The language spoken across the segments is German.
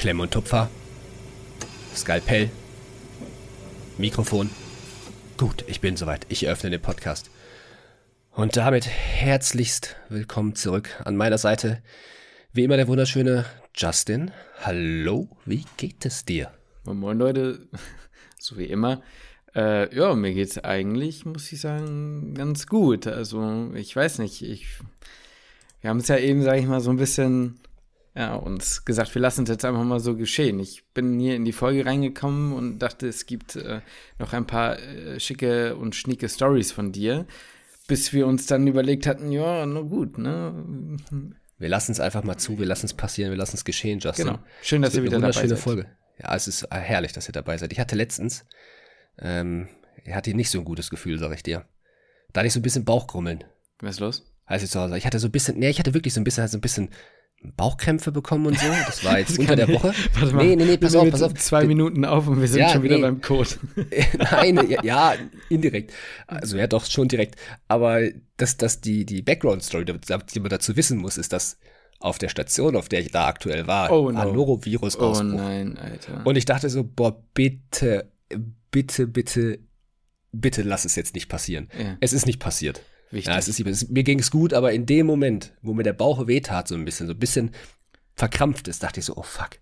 Klemm und Tupfer, Skalpell, Mikrofon. Gut, ich bin soweit. Ich eröffne den Podcast. Und damit herzlichst willkommen zurück an meiner Seite. Wie immer der wunderschöne Justin. Hallo, wie geht es dir? Moin Leute, so wie immer. Äh, ja, mir geht's eigentlich, muss ich sagen, ganz gut. Also, ich weiß nicht, ich, wir haben es ja eben, sage ich mal, so ein bisschen ja, uns gesagt, wir lassen es jetzt einfach mal so geschehen. Ich bin hier in die Folge reingekommen und dachte, es gibt äh, noch ein paar äh, schicke und schnieke Stories von dir, bis wir uns dann überlegt hatten, ja, na gut, ne? Wir lassen es einfach mal zu, wir lassen es passieren, wir lassen es geschehen, Justin. Genau. Schön, dass ihr wieder dabei seid. Folge. Ja, es ist herrlich, dass ihr dabei seid. Ich hatte letztens, ähm, ich hatte nicht so ein gutes Gefühl, sag ich dir. Da hatte ich so ein bisschen Bauchgrummeln. Was ist los? Als ich zu Hause, ich hatte so ein bisschen, nee, ich hatte wirklich so ein bisschen, so ein bisschen Bauchkrämpfe bekommen und so. Das war jetzt das unter der Woche. Warte mal, nee, nee, nee, pass auf, pass auf. Zwei Minuten auf und wir sind ja, schon wieder nee. beim Code. Nein, ja, ja, indirekt. Also ja, doch schon direkt. Aber dass das die, die Background-Story, die man dazu wissen muss, ist, dass auf der Station, auf der ich da aktuell war, oh, no. Norovirus Oh nein, Alter. Und ich dachte so, boah, bitte, bitte, bitte, bitte lass es jetzt nicht passieren. Ja. Es ist nicht passiert. Wichtig. Ja, es ist, es, mir ging es gut, aber in dem Moment, wo mir der Bauch wehtat, so ein bisschen, so ein bisschen verkrampft ist, dachte ich so, oh fuck,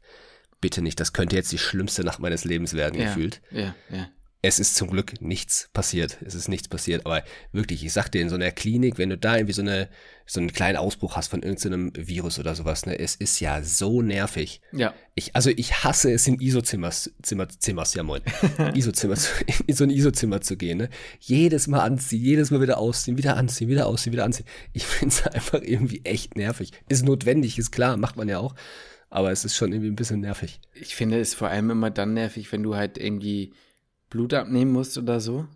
bitte nicht, das könnte jetzt die schlimmste Nacht meines Lebens werden, ja, gefühlt. Ja, ja. Es ist zum Glück nichts passiert. Es ist nichts passiert. Aber wirklich, ich sag dir, in so einer Klinik, wenn du da irgendwie so, eine, so einen kleinen Ausbruch hast von irgendeinem Virus oder sowas, ne, es ist ja so nervig. Ja. Ich, also ich hasse es, in ISO-Zimmers, Zimmer, Zimmers, ja moin, ISO-Zimmer, in so ein ISO-Zimmer zu gehen, ne. Jedes Mal anziehen, jedes Mal wieder ausziehen, wieder anziehen, wieder ausziehen, wieder anziehen. Ich find's einfach irgendwie echt nervig. Ist notwendig, ist klar, macht man ja auch. Aber es ist schon irgendwie ein bisschen nervig. Ich finde es vor allem immer dann nervig, wenn du halt irgendwie Blut abnehmen musst oder so.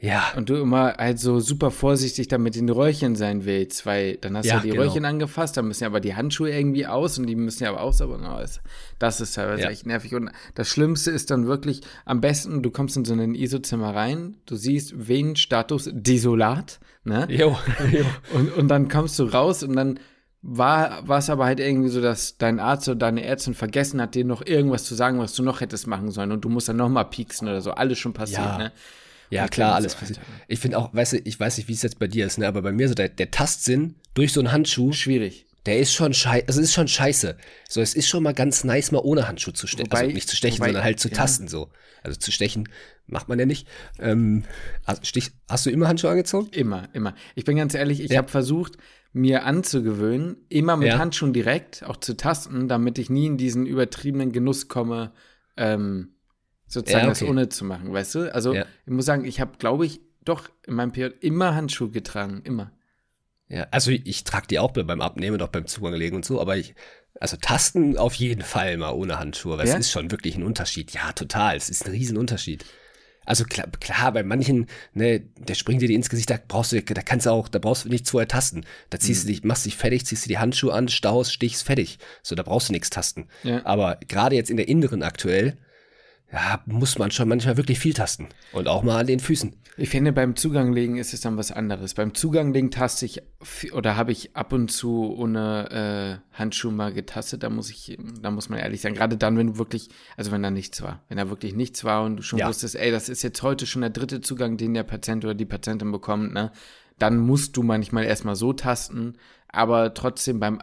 Ja. Und du immer halt so super vorsichtig damit in den Röhrchen sein willst, weil dann hast ja, du ja die genau. Röhrchen angefasst, dann müssen ja aber die Handschuhe irgendwie aus und die müssen ja aber auch sauber aus. Das ist teilweise ja. echt nervig. Und das Schlimmste ist dann wirklich, am besten, du kommst in so ein ISO-Zimmer rein, du siehst wen Status desolat, ne? Jo, jo. Und, und dann kommst du raus und dann war es aber halt irgendwie so, dass dein Arzt oder deine Ärztin vergessen hat, dir noch irgendwas zu sagen, was du noch hättest machen sollen und du musst dann nochmal pieksen oder so. Alles schon passiert, ja. ne? Ja, und klar, alles so, passiert. Ich finde auch, weißt du, ich weiß nicht, wie es jetzt bei dir ist, ne, aber bei mir so der, der Tastsinn durch so einen Handschuh. Schwierig. Der ist schon scheiße, also ist schon scheiße. So, es ist schon mal ganz nice, mal ohne Handschuh zu stechen. Also nicht zu stechen, wobei, sondern halt zu ja. tasten, so. Also zu stechen macht man ja nicht. Ähm, also Stich, hast du immer Handschuhe angezogen? Immer, immer. Ich bin ganz ehrlich, ich ja. habe versucht, mir anzugewöhnen, immer mit ja. Handschuhen direkt, auch zu tasten, damit ich nie in diesen übertriebenen Genuss komme, ähm, sozusagen ja, okay. das ohne zu machen, weißt du? Also ja. ich muss sagen, ich habe, glaube ich, doch in meinem Period immer Handschuhe getragen, immer. Ja, also ich trage die auch beim Abnehmen und auch beim Zugang legen und so, aber ich, also Tasten auf jeden Fall mal ohne Handschuhe, weil es ist schon wirklich ein Unterschied. Ja, total, es ist ein Riesenunterschied. Also klar, klar, bei manchen, ne, der springt dir ins Gesicht, da brauchst du, da kannst du auch, da brauchst du nichts vorher tasten. Da ziehst mhm. du dich, machst dich fertig, ziehst dir die Handschuhe an, staust, stichst, fertig. So, da brauchst du nichts tasten. Ja. Aber gerade jetzt in der Inneren aktuell, ja, muss man schon manchmal wirklich viel tasten. Und auch mal an den Füßen. Ich finde, beim Zugang legen ist es dann was anderes. Beim Zugang legen taste ich oder habe ich ab und zu ohne äh, Handschuhe mal getastet. Da muss ich, da muss man ehrlich sein. Gerade dann, wenn du wirklich, also wenn da nichts war. Wenn da wirklich nichts war und du schon ja. wusstest, ey, das ist jetzt heute schon der dritte Zugang, den der Patient oder die Patientin bekommt, ne? Dann musst du manchmal erstmal so tasten. Aber trotzdem beim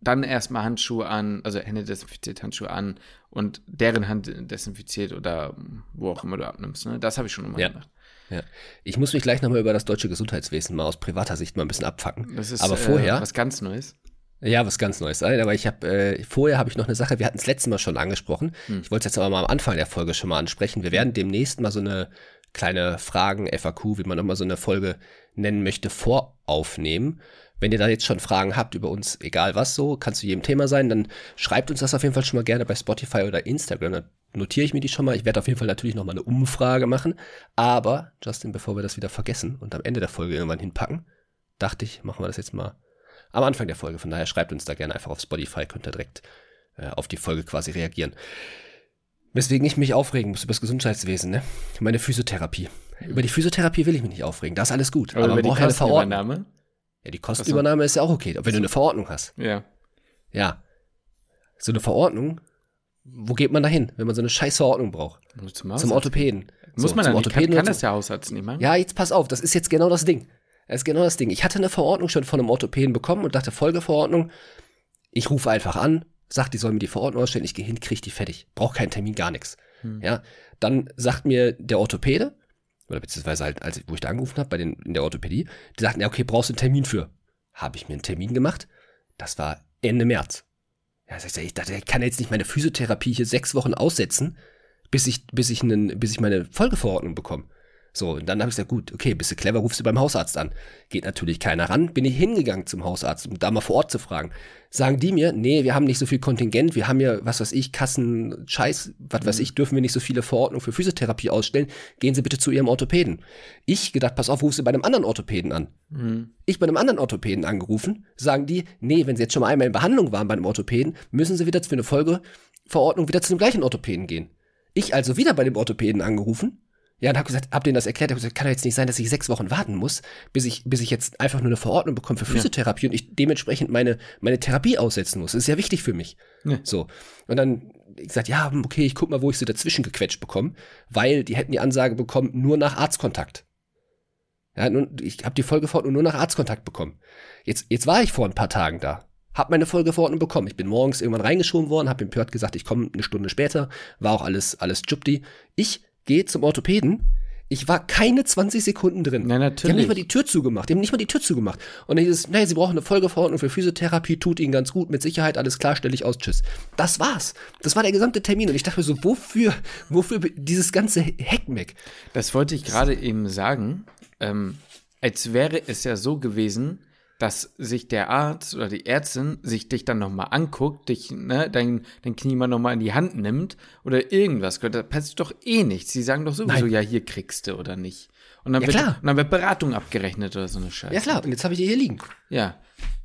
dann erstmal Handschuhe an, also Hände desinfiziert, Handschuhe an und deren Hand desinfiziert oder wo auch immer du abnimmst. Ne? Das habe ich schon immer ja. gemacht. Ja. Ich muss mich gleich nochmal über das deutsche Gesundheitswesen mal aus privater Sicht mal ein bisschen abfacken. Das ist aber vorher, äh, was ganz Neues. Ja, was ganz Neues. Aber ich habe äh, vorher habe ich noch eine Sache, wir hatten es letztes Mal schon angesprochen. Hm. Ich wollte es jetzt aber mal am Anfang der Folge schon mal ansprechen. Wir werden demnächst mal so eine kleine Fragen, FAQ, wie man nochmal so eine Folge nennen möchte, voraufnehmen. Wenn ihr da jetzt schon Fragen habt über uns, egal was so, kann zu jedem Thema sein, dann schreibt uns das auf jeden Fall schon mal gerne bei Spotify oder Instagram. Dann notiere ich mir die schon mal. Ich werde auf jeden Fall natürlich noch mal eine Umfrage machen. Aber, Justin, bevor wir das wieder vergessen und am Ende der Folge irgendwann hinpacken, dachte ich, machen wir das jetzt mal am Anfang der Folge. Von daher schreibt uns da gerne einfach auf Spotify, könnt ihr direkt äh, auf die Folge quasi reagieren. Weswegen ich mich aufregen muss über das Gesundheitswesen, ne? Meine Physiotherapie. Über die Physiotherapie will ich mich nicht aufregen. Da ist alles gut. Aber, aber über die Kostenübernahme? Ja, die Kostenübernahme so. ist ja auch okay, wenn du eine Verordnung hast. Ja. Ja. So eine Verordnung wo geht man da hin, wenn man so eine scheiß Verordnung braucht? Zum, zum Orthopäden. Muss so, man dann Orthopäden kann, kann das der Hausarzt nicht machen? Ja, jetzt pass auf, das ist jetzt genau das Ding. Das ist genau das Ding. Ich hatte eine Verordnung schon von einem Orthopäden bekommen und dachte, Folgeverordnung, ich rufe einfach an, sag, die sollen mir die Verordnung ausstellen, ich gehe hin, krieg die fertig. Brauch keinen Termin, gar nichts. Hm. Ja, dann sagt mir der Orthopäde, oder beziehungsweise halt, als wo ich da angerufen habe, bei den, in der Orthopädie, die sagten, ja, okay, brauchst du einen Termin für. Habe ich mir einen Termin gemacht. Das war Ende März. Ja, ich dachte, ich kann jetzt nicht meine Physiotherapie hier sechs Wochen aussetzen, bis ich, bis ich, einen, bis ich meine Folgeverordnung bekomme. So, und dann habe ich gesagt, gut, okay, bist du clever, rufst du beim Hausarzt an. Geht natürlich keiner ran. Bin ich hingegangen zum Hausarzt, um da mal vor Ort zu fragen. Sagen die mir, nee, wir haben nicht so viel Kontingent, wir haben ja, was weiß ich, Kassen, Scheiß, was weiß mhm. ich, dürfen wir nicht so viele Verordnungen für Physiotherapie ausstellen. Gehen Sie bitte zu Ihrem Orthopäden. Ich gedacht, pass auf, rufst du bei einem anderen Orthopäden an. Mhm. Ich bei einem anderen Orthopäden angerufen, sagen die, nee, wenn Sie jetzt schon mal einmal in Behandlung waren bei einem Orthopäden, müssen Sie wieder für eine Folgeverordnung wieder zu dem gleichen Orthopäden gehen. Ich also wieder bei dem Orthopäden angerufen, ja, und hab gesagt, hab denen das erklärt, hab gesagt, kann doch jetzt nicht sein, dass ich sechs Wochen warten muss, bis ich, bis ich jetzt einfach nur eine Verordnung bekomme für Physiotherapie ja. und ich dementsprechend meine, meine Therapie aussetzen muss. Das ist ja wichtig für mich. Ja. So. Und dann ich gesagt, ja, okay, ich guck mal, wo ich sie dazwischen gequetscht bekomme, weil die hätten die Ansage bekommen, nur nach Arztkontakt. Ja, nun, ich habe die Folgeverordnung nur nach Arztkontakt bekommen. Jetzt, jetzt war ich vor ein paar Tagen da, hab meine Folgeverordnung bekommen. Ich bin morgens irgendwann reingeschoben worden, hab dem Pört gesagt, ich komme eine Stunde später, war auch alles, alles Jupti. Ich gehe zum Orthopäden. Ich war keine 20 Sekunden drin. Na, natürlich. Die haben nicht mal die Tür zugemacht. Die haben nicht mal die Tür zugemacht. Und dann hieß es, naja, sie brauchen eine Folgeverordnung für Physiotherapie, tut ihnen ganz gut, mit Sicherheit, alles klar, stelle ich aus, tschüss. Das war's. Das war der gesamte Termin. Und ich dachte mir so, wofür, wofür dieses ganze Heckmeck? Das wollte ich gerade eben sagen. Ähm, als wäre es ja so gewesen, dass sich der Arzt oder die Ärztin sich dich dann nochmal anguckt, dich, ne, dein, dein Knie mal nochmal in die Hand nimmt oder irgendwas. Da passiert doch eh nichts. Sie sagen doch sowieso, Nein. ja, hier kriegst du oder nicht. Und dann, ja, wird, klar. und dann wird Beratung abgerechnet oder so eine Scheiße. Ja, klar. Und jetzt habe ich die hier liegen. Ja.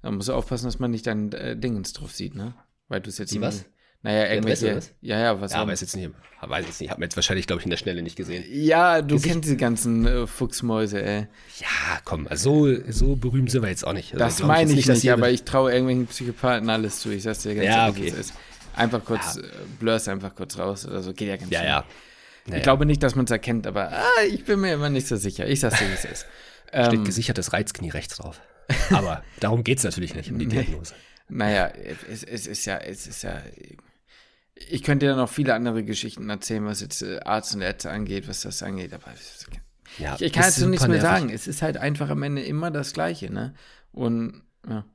Da musst du aufpassen, dass man nicht dein äh, Dingens drauf sieht, ne? Weil du es jetzt. Die was? Naja, irgendwelche. Ja, ja, was. Ja, weiß jetzt nicht. Weiß jetzt nicht. Hab mir jetzt wahrscheinlich, glaube ich, in der Schnelle nicht gesehen. Ja, du Gesicht. kennst die ganzen äh, Fuchsmäuse, ey. Ja, komm, also so, so berühmt sind wir jetzt auch nicht. Also, das meine ich nicht, nicht aber ich traue irgendwelchen Psychopathen alles zu. Ich sag's dir ganz ja, ehrlich, okay. ist. Einfach kurz, ja. Äh, blurst einfach kurz raus oder so. Geht ja ganz Ja, schnell. ja. Naja. Ich glaube nicht, dass man es erkennt, aber ah, ich bin mir immer nicht so sicher. Ich sag's dir, wie es ist. Steht ähm, gesichertes Reizknie rechts drauf. Aber darum geht's natürlich nicht, um die Diagnose. Naja, es, es ist ja, es ist ja ich könnte dir noch viele andere Geschichten erzählen, was jetzt äh, Arzt und Ärzte angeht, was das angeht, aber ja, ich, ich kann jetzt so nichts mehr nervig. sagen. Es ist halt einfach am Ende immer das Gleiche, ne? Und ja.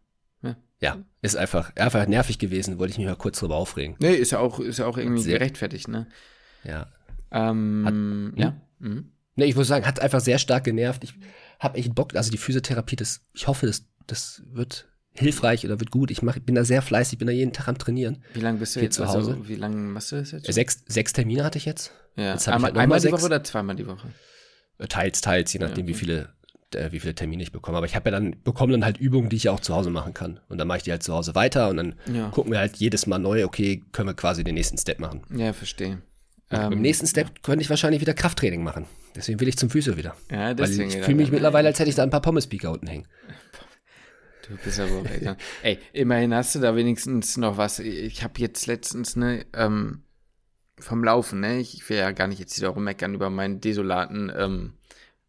Ja, ja ist einfach, einfach nervig gewesen, wollte ich mich mal kurz drüber aufregen. Nee, ist ja auch, ist ja auch irgendwie sehr, gerechtfertigt, ne? Ja. Ähm, hat, ja. Mhm. Nee, ich muss sagen, hat einfach sehr stark genervt. Ich habe echt Bock, also die Physiotherapie, das, ich hoffe, das, das wird hilfreich oder wird gut. Ich mach, bin da sehr fleißig, bin da jeden Tag am Trainieren. Wie lange bist du jetzt zu Hause? Also, wie lange machst du das jetzt? Sechs, sechs Termine hatte ich jetzt. Ja. Jetzt einmal, halt einmal die. Woche oder zweimal die Woche? Äh, teils, teils, je nachdem, ja, okay. wie viele äh, wie viele Termine ich bekomme. Aber ich habe ja dann, bekomme dann halt Übungen, die ich ja auch zu Hause machen kann. Und dann mache ich die halt zu Hause weiter und dann ja. gucken wir halt jedes Mal neu, okay, können wir quasi den nächsten Step machen. Ja, verstehe. Ähm, Im nächsten Step könnte ich wahrscheinlich wieder Krafttraining machen. Deswegen will ich zum Physio wieder. Ja, deswegen. Weil ich fühle mich mittlerweile, als hätte ich da ein paar Pommes-Speaker unten hängen. Du bist aber auch Ey, immerhin hast du da wenigstens noch was. Ich habe jetzt letztens, ne, ähm, vom Laufen, ne, ich will ja gar nicht jetzt wieder rummeckern über meinen desolaten ähm,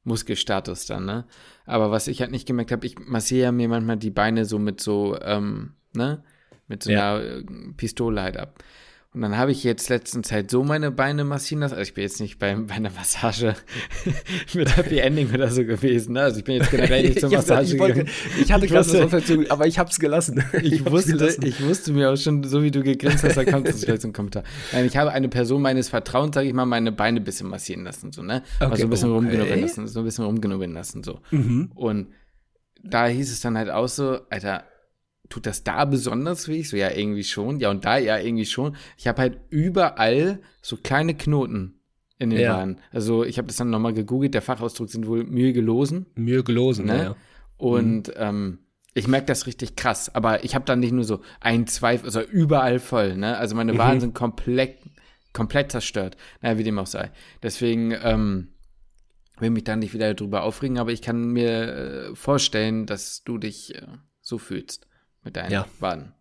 Muskelstatus dann, ne. Aber was ich halt nicht gemerkt habe, ich massiere ja mir manchmal die Beine so mit so, ähm, ne, mit so ja. einer äh, Pistole halt ab. Und dann habe ich jetzt letzten Zeit so meine Beine massieren lassen. Also ich bin jetzt nicht bei, bei einer Massage mit Happy Ending oder so gewesen. Ne? Also ich bin jetzt generell nicht zur Massage ich, wollte, ich hatte gerade so Verfügung, aber ich habe es gelassen. Ich, ich wusste, gelassen. ich wusste mir auch schon, so wie du gegrinst hast, da kommt das vielleicht zum Kommentar. Nein, ich habe eine Person meines Vertrauens, sage ich mal, meine Beine ein bisschen massieren lassen, so ne, okay, also ein bisschen okay. rumgenubbeln lassen, so ein bisschen rumgenubbeln lassen, so. Mhm. Und da hieß es dann halt auch so, Alter, tut das da besonders weh? So, ja, irgendwie schon. Ja, und da ja irgendwie schon. Ich habe halt überall so kleine Knoten in den ja. Beinen. Also ich habe das dann nochmal gegoogelt. Der Fachausdruck sind wohl Myogelosen. Myogelosen, ne? ja. Und mhm. ähm, ich merke das richtig krass. Aber ich habe dann nicht nur so ein, zwei, also überall voll. Ne? Also meine mhm. sind komplett, komplett zerstört. Naja, wie dem auch sei. Deswegen ähm, will mich da nicht wieder drüber aufregen. Aber ich kann mir äh, vorstellen, dass du dich äh, so fühlst mit deinen ja. Waden.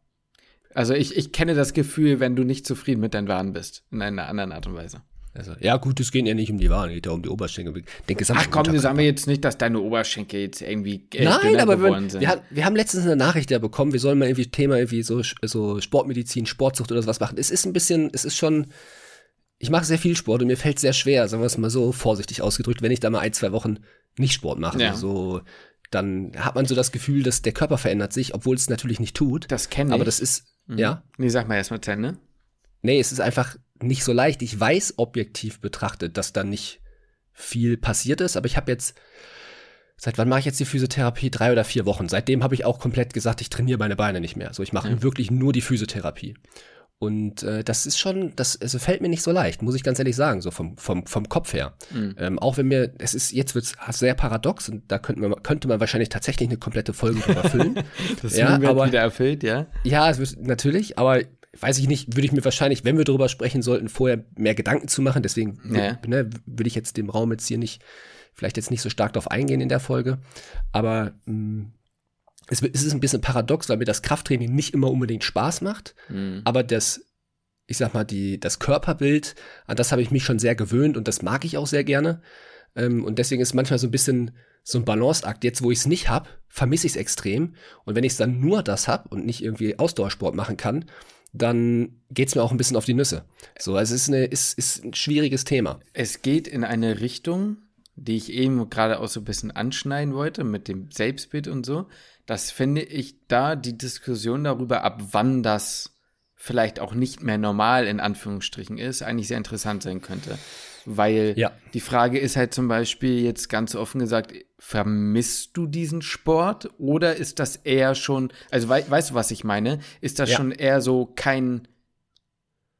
Also ich, ich kenne das Gefühl, wenn du nicht zufrieden mit deinen Waren bist, in einer anderen Art und Weise. Also, ja, gut, es geht ja nicht um die Waren, es geht ja um die Oberschenkel. Den Ach komm, sagen wir jetzt nicht, dass deine Oberschenkel jetzt irgendwie äh, Nein, aber wir, sind. Wir, wir, haben letztens eine Nachricht ja bekommen, wir sollen mal irgendwie Thema irgendwie so, so Sportmedizin, Sportzucht oder sowas machen. Es ist ein bisschen, es ist schon, ich mache sehr viel Sport und mir fällt sehr schwer, sagen wir es mal so vorsichtig ausgedrückt, wenn ich da mal ein, zwei Wochen nicht Sport mache. Ja. So, dann hat man so das Gefühl, dass der Körper verändert sich, obwohl es natürlich nicht tut. Das kenne ich. Aber das ist, mhm. ja. Nee, sag mal erstmal zu Ende. Nee, es ist einfach nicht so leicht. Ich weiß objektiv betrachtet, dass da nicht viel passiert ist, aber ich habe jetzt, seit wann mache ich jetzt die Physiotherapie? Drei oder vier Wochen. Seitdem habe ich auch komplett gesagt, ich trainiere meine Beine nicht mehr. So, ich mache ja. wirklich nur die Physiotherapie. Und äh, das ist schon, das also fällt mir nicht so leicht, muss ich ganz ehrlich sagen, so vom, vom, vom Kopf her. Mhm. Ähm, auch wenn mir, es ist, jetzt wird es sehr paradox und da könnte man, könnte man wahrscheinlich tatsächlich eine komplette Folge drüber füllen. das ja, wird aber, wieder erfüllt, ja? Ja, es wird natürlich, aber weiß ich nicht, würde ich mir wahrscheinlich, wenn wir darüber sprechen sollten, vorher mehr Gedanken zu machen. Deswegen ja. ne, würde ich jetzt dem Raum jetzt hier nicht, vielleicht jetzt nicht so stark darauf eingehen in der Folge. Aber mh, mm, es, es ist ein bisschen paradox, weil mir das Krafttraining nicht immer unbedingt Spaß macht, mhm. aber das, ich sag mal, die, das Körperbild, an das habe ich mich schon sehr gewöhnt und das mag ich auch sehr gerne. Ähm, und deswegen ist manchmal so ein bisschen so ein Balanceakt. Jetzt, wo ich es nicht habe, vermisse ich es extrem. Und wenn ich es dann nur das habe und nicht irgendwie Ausdauersport machen kann, dann geht es mir auch ein bisschen auf die Nüsse. So, also es ist, eine, ist, ist ein schwieriges Thema. Es geht in eine Richtung, die ich eben gerade auch so ein bisschen anschneiden wollte, mit dem Selbstbild und so. Das finde ich da die Diskussion darüber, ab wann das vielleicht auch nicht mehr normal in Anführungsstrichen ist, eigentlich sehr interessant sein könnte. Weil ja. die Frage ist halt zum Beispiel jetzt ganz offen gesagt, vermisst du diesen Sport oder ist das eher schon, also we weißt du, was ich meine? Ist das ja. schon eher so kein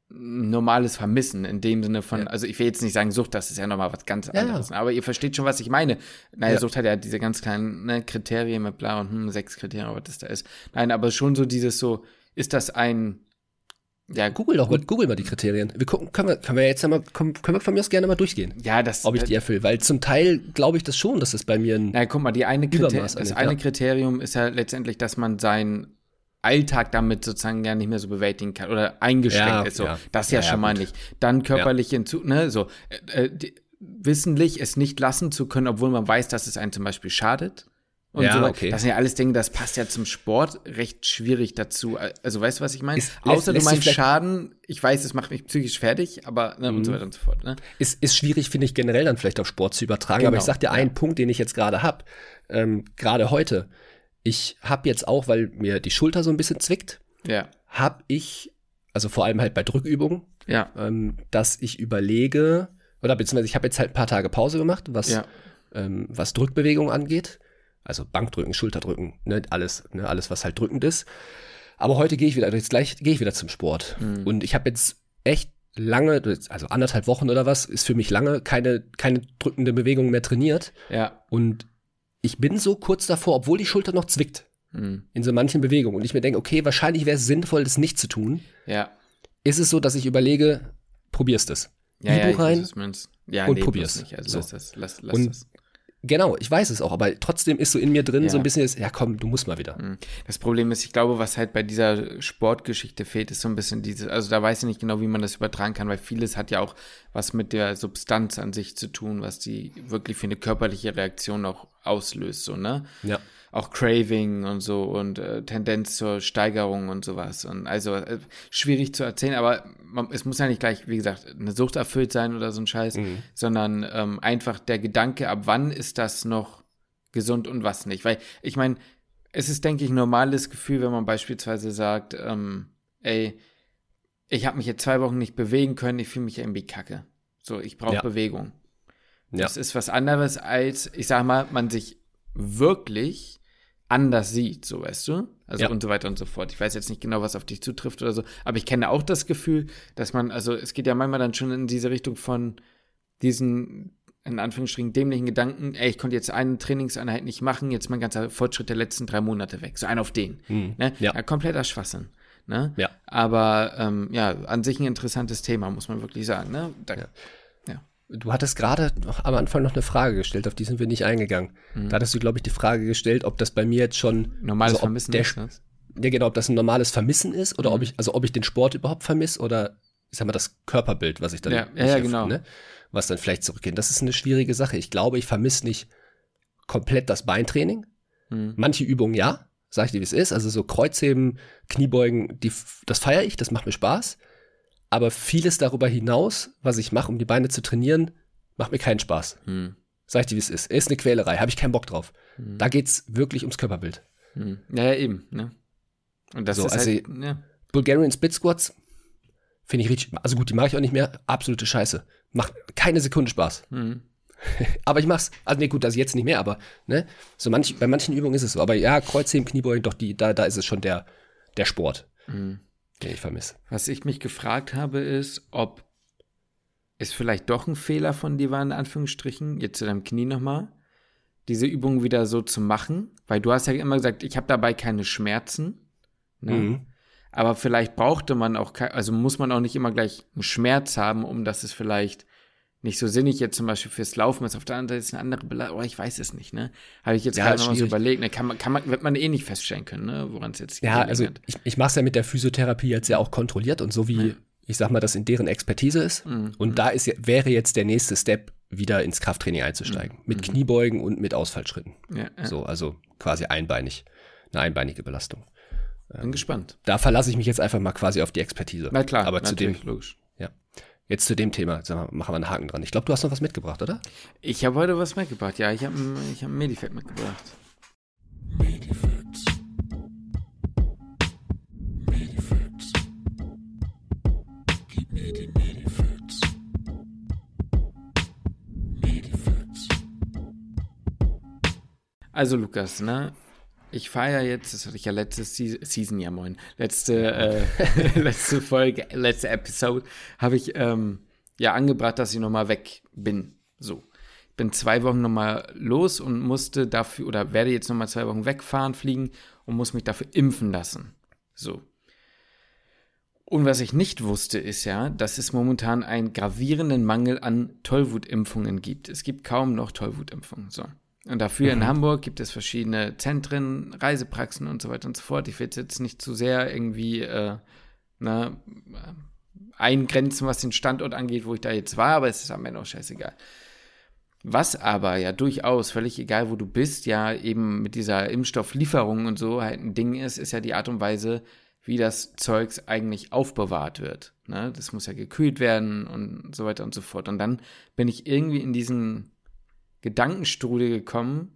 normales Vermissen in dem Sinne von, ja. also ich will jetzt nicht sagen Sucht, das ist ja nochmal was ganz anderes, aber ihr versteht schon, was ich meine. Naja, Sucht hat ja diese ganz kleinen ne, Kriterien mit bla und hm, sechs Kriterien, was das da ist. Nein, aber schon so dieses so, ist das ein ja, google doch mal, google mal die Kriterien. Wir gucken, können wir, können wir jetzt einmal, können wir von mir aus gerne mal durchgehen. Ja, das. Ob ich die erfülle, weil zum Teil glaube ich das schon, dass es bei mir ein. Na, guck mal, die eine Kriter das eine ja. Kriterium ist ja letztendlich, dass man seinen Alltag damit sozusagen gar nicht mehr so bewältigen kann oder eingeschränkt ja, ist. So. Ja. Das ja, schon mal nicht. Dann körperlich hinzu, ne, so, äh, äh, die, wissentlich es nicht lassen zu können, obwohl man weiß, dass es einen zum Beispiel schadet und ja, so. Okay. Das sind ja alles Dinge, das passt ja zum Sport recht schwierig dazu. Also weißt du, was ich meine? Außer du meinst Schaden, ich weiß, es macht mich psychisch fertig, aber ne, mhm. und so mhm. weiter und so fort. Ne? Ist, ist schwierig, finde ich, generell dann vielleicht auf Sport zu übertragen. Genau. Aber ich sag dir ja. einen Punkt, den ich jetzt gerade habe, ähm, gerade heute. Ich habe jetzt auch, weil mir die Schulter so ein bisschen zwickt, ja. habe ich, also vor allem halt bei Drückübungen, ja. ähm, dass ich überlege, oder beziehungsweise ich habe jetzt halt ein paar Tage Pause gemacht, was, ja. ähm, was Drückbewegung angeht also Bankdrücken, Schulterdrücken, ne, alles, ne, alles, was halt drückend ist. Aber heute gehe ich wieder, jetzt gleich gehe ich wieder zum Sport. Mhm. Und ich habe jetzt echt lange, also anderthalb Wochen oder was, ist für mich lange keine, keine drückende Bewegung mehr trainiert. Ja. Und ich bin so kurz davor, obwohl die Schulter noch zwickt. Mhm. In so manchen Bewegungen. Und ich mir denke, okay, wahrscheinlich wäre es sinnvoll, das nicht zu tun. Ja. Ist es so, dass ich überlege, probierst es. Ja, ja, rein ja, und nee, probier's. Nicht. Also so. lass das, lass, lass und das. Genau, ich weiß es auch, aber trotzdem ist so in mir drin ja. so ein bisschen, jetzt, ja komm, du musst mal wieder. Mhm. Das Problem ist, ich glaube, was halt bei dieser Sportgeschichte fehlt, ist so ein bisschen dieses, also da weiß ich nicht genau, wie man das übertragen kann, weil vieles hat ja auch was mit der Substanz an sich zu tun, was die wirklich für eine körperliche Reaktion auch auslöst, so, ne? Ja auch Craving und so und äh, Tendenz zur Steigerung und sowas. Und also äh, schwierig zu erzählen, aber man, es muss ja nicht gleich, wie gesagt, eine Sucht erfüllt sein oder so ein Scheiß, mhm. sondern ähm, einfach der Gedanke, ab wann ist das noch gesund und was nicht. Weil ich meine, es ist, denke ich, ein normales Gefühl, wenn man beispielsweise sagt, ähm, ey, ich habe mich jetzt zwei Wochen nicht bewegen können, ich fühle mich irgendwie kacke. So, ich brauche ja. Bewegung. Ja. Das ist was anderes als, ich sag mal, man sich wirklich anders sieht, so weißt du? Also ja. und so weiter und so fort. Ich weiß jetzt nicht genau, was auf dich zutrifft oder so, aber ich kenne auch das Gefühl, dass man, also es geht ja manchmal dann schon in diese Richtung von diesen, in Anführungsstrichen, dämlichen Gedanken, ey, ich konnte jetzt eine Trainingseinheit nicht machen, jetzt mein ganzer Fortschritt der letzten drei Monate weg. So ein auf den. Mhm. Ne? Ja. ja. Kompletter Schwachsinn. Ne? Ja. Aber ähm, ja, an sich ein interessantes Thema, muss man wirklich sagen. Ne? Da, ja. Du hattest gerade am Anfang noch eine Frage gestellt, auf die sind wir nicht eingegangen. Mhm. Da hattest du, glaube ich, die Frage gestellt, ob das bei mir jetzt schon normales also Vermissen der, ist. Ne? ja genau, ob das ein normales Vermissen ist oder mhm. ob ich, also ob ich den Sport überhaupt vermisse oder ich sag mal, das Körperbild, was ich dann ja, ja, ja genau. Ne, was dann vielleicht zurückgeht. Das ist eine schwierige Sache. Ich glaube, ich vermisse nicht komplett das Beintraining. Mhm. Manche Übungen ja, sag ich dir, wie es ist. Also so Kreuzheben, Kniebeugen, die, das feiere ich, das macht mir Spaß. Aber vieles darüber hinaus, was ich mache, um die Beine zu trainieren, macht mir keinen Spaß. Mhm. Sag ich dir, wie es ist. Ist eine Quälerei, habe ich keinen Bock drauf. Mhm. Da geht's wirklich ums Körperbild. Mhm. Ja, ja, eben. Ne? Und das so, ist also, halt, ja. Bulgarian Spit Squats finde ich richtig, also gut, die mache ich auch nicht mehr. Absolute Scheiße. Macht keine Sekunde Spaß. Mhm. aber ich mach's, also nee, gut, das jetzt nicht mehr, aber ne, so manch, bei manchen Übungen ist es so. Aber ja, Kreuzheben, Kniebeugen, doch, die, da, da ist es schon der, der Sport, mhm. Den ich vermisse. Was ich mich gefragt habe, ist, ob es vielleicht doch ein Fehler von dir war, in Anführungsstrichen, jetzt zu deinem Knie nochmal, diese Übung wieder so zu machen, weil du hast ja immer gesagt, ich habe dabei keine Schmerzen. Ne? Mhm. Aber vielleicht brauchte man auch, also muss man auch nicht immer gleich einen Schmerz haben, um dass es vielleicht nicht so sinnig jetzt zum Beispiel fürs Laufen ist. Auf der anderen Seite ist eine andere Belastung, oh, ich weiß es nicht, ne? Habe ich jetzt ja, gerade noch mal so überlegt, ne? Kann man, kann man, wird man eh nicht feststellen können, ne? Woran es jetzt Ja, also ich, ich mache es ja mit der Physiotherapie jetzt ja auch kontrolliert und so wie, ja. ich sag mal, das in deren Expertise ist. Mhm. Und mhm. da ist wäre jetzt der nächste Step, wieder ins Krafttraining einzusteigen. Mhm. Mit mhm. Kniebeugen und mit Ausfallschritten. Ja, ja. So, also quasi einbeinig. Eine einbeinige Belastung. Bin ähm, gespannt. Da verlasse ich mich jetzt einfach mal quasi auf die Expertise. Na klar, aber zu dem, logisch. Jetzt zu dem Thema, mal, machen wir einen Haken dran. Ich glaube, du hast noch was mitgebracht, oder? Ich habe heute was mitgebracht, ja. Ich habe ich hab ein Medifit mitgebracht. Medifits. Medifits. Gib mir die Medifits. Medifits. Also Lukas, ne? Ich fahre ja jetzt, das hatte ich ja letzte Season, ja moin, letzte, äh, letzte Folge, letzte Episode, habe ich ähm, ja angebracht, dass ich nochmal weg bin. So. Ich bin zwei Wochen nochmal los und musste dafür, oder werde jetzt nochmal zwei Wochen wegfahren, fliegen und muss mich dafür impfen lassen. So. Und was ich nicht wusste, ist ja, dass es momentan einen gravierenden Mangel an Tollwutimpfungen gibt. Es gibt kaum noch Tollwutimpfungen. So. Und dafür mhm. in Hamburg gibt es verschiedene Zentren, Reisepraxen und so weiter und so fort. Ich will jetzt nicht zu sehr irgendwie äh, na, eingrenzen, was den Standort angeht, wo ich da jetzt war, aber es ist am Ende auch scheißegal. Was aber ja durchaus, völlig egal, wo du bist, ja eben mit dieser Impfstofflieferung und so halt ein Ding ist, ist ja die Art und Weise, wie das Zeugs eigentlich aufbewahrt wird. Ne? Das muss ja gekühlt werden und so weiter und so fort. Und dann bin ich irgendwie in diesen Gedankenstrudel gekommen,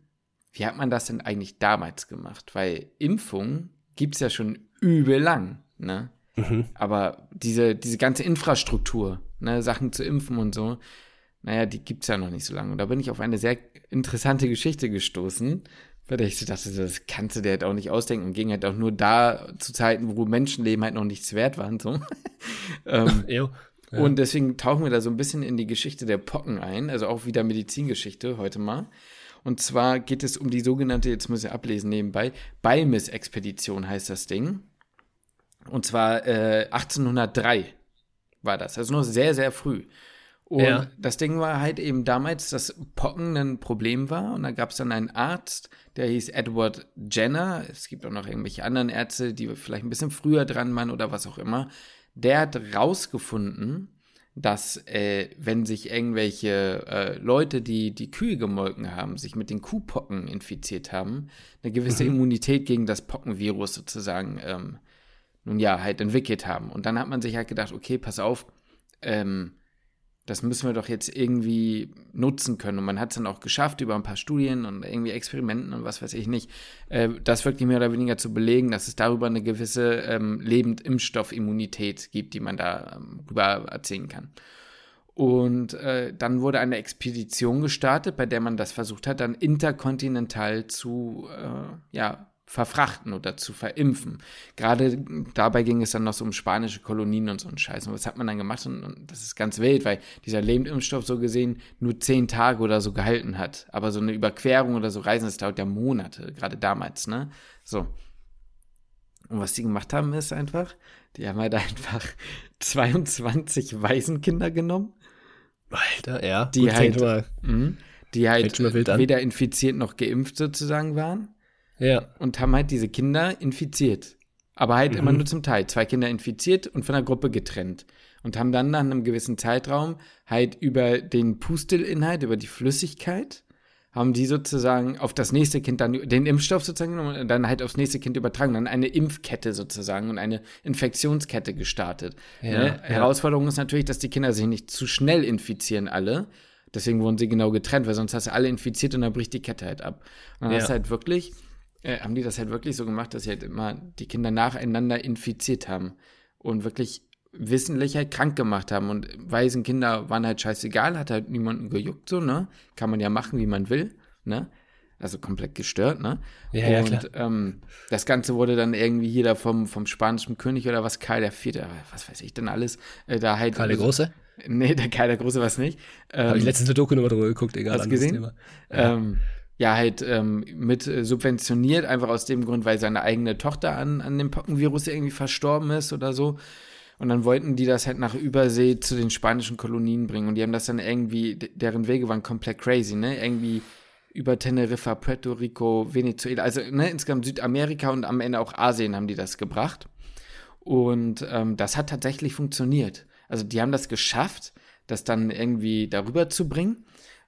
wie hat man das denn eigentlich damals gemacht? Weil Impfung gibt es ja schon übel lang, ne? Mhm. Aber diese, diese ganze Infrastruktur, ne, Sachen zu impfen und so, naja, die gibt es ja noch nicht so lange. Und da bin ich auf eine sehr interessante Geschichte gestoßen, bei der ich so dachte, das kannst du dir halt auch nicht ausdenken und ging halt auch nur da zu Zeiten, wo Menschenleben halt noch nichts wert waren. So. ähm, und deswegen tauchen wir da so ein bisschen in die Geschichte der Pocken ein, also auch wieder Medizingeschichte heute mal. Und zwar geht es um die sogenannte, jetzt muss ich ablesen nebenbei, Balmis-Expedition heißt das Ding. Und zwar äh, 1803 war das, also noch sehr, sehr früh. Und ja. das Ding war halt eben damals, dass Pocken ein Problem war. Und da gab es dann einen Arzt, der hieß Edward Jenner. Es gibt auch noch irgendwelche anderen Ärzte, die vielleicht ein bisschen früher dran waren oder was auch immer der hat rausgefunden, dass äh, wenn sich irgendwelche äh, Leute, die die Kühe gemolken haben, sich mit den Kuhpocken infiziert haben, eine gewisse mhm. Immunität gegen das Pockenvirus sozusagen, ähm, nun ja, halt entwickelt haben. Und dann hat man sich halt gedacht, okay, pass auf, ähm, das müssen wir doch jetzt irgendwie nutzen können. Und man hat es dann auch geschafft über ein paar Studien und irgendwie Experimenten und was weiß ich nicht, äh, das wirklich mehr oder weniger zu belegen, dass es darüber eine gewisse ähm, Lebend-Impfstoffimmunität gibt, die man da ähm, rüber erzählen kann. Und äh, dann wurde eine Expedition gestartet, bei der man das versucht hat, dann interkontinental zu äh, ja, verfrachten oder zu verimpfen. Gerade dabei ging es dann noch so um spanische Kolonien und so einen Scheiß. Und was hat man dann gemacht? Und, und das ist ganz wild, weil dieser Lebendimpfstoff so gesehen nur zehn Tage oder so gehalten hat. Aber so eine Überquerung oder so Reisen, das dauert ja Monate, gerade damals, ne? So. Und was die gemacht haben, ist einfach, die haben halt einfach 22 Waisenkinder genommen. Alter, ja. Die halt, mh, die halt weder infiziert noch geimpft sozusagen waren ja. Und haben halt diese Kinder infiziert. Aber halt mhm. immer nur zum Teil. Zwei Kinder infiziert und von der Gruppe getrennt. Und haben dann nach einem gewissen Zeitraum halt über den Pustelinhalt, über die Flüssigkeit, haben die sozusagen auf das nächste Kind dann den Impfstoff sozusagen genommen und dann halt aufs nächste Kind übertragen, dann eine Impfkette sozusagen und eine Infektionskette gestartet. Ja, ne? ja. Herausforderung ist natürlich, dass die Kinder sich nicht zu schnell infizieren alle. Deswegen wurden sie genau getrennt, weil sonst hast du alle infiziert und dann bricht die Kette halt ab. Und dann ja. hast du halt wirklich, äh, haben die das halt wirklich so gemacht, dass sie halt immer die Kinder nacheinander infiziert haben und wirklich wissentlich halt krank gemacht haben. Und Waisenkinder waren halt scheißegal, hat halt niemanden gejuckt, so, ne? Kann man ja machen, wie man will, ne? Also komplett gestört, ne? Ja, und ja, ähm, das Ganze wurde dann irgendwie hier da vom, vom spanischen König oder was, Karl der Vierte, was weiß ich denn alles, äh, da halt. Karl der Große? Nee, der Karl der Große war es nicht. Ähm, Habe ich letztens eine Doku nochmal drüber geguckt, egal. Hast du gesehen? Ja. Ähm, ja, halt ähm, mit äh, subventioniert, einfach aus dem Grund, weil seine eigene Tochter an, an dem Pockenvirus irgendwie verstorben ist oder so. Und dann wollten die das halt nach Übersee zu den spanischen Kolonien bringen. Und die haben das dann irgendwie, deren Wege waren komplett crazy, ne? Irgendwie über Teneriffa, Puerto Rico, Venezuela, also ne, insgesamt Südamerika und am Ende auch Asien haben die das gebracht. Und ähm, das hat tatsächlich funktioniert. Also die haben das geschafft, das dann irgendwie darüber zu bringen.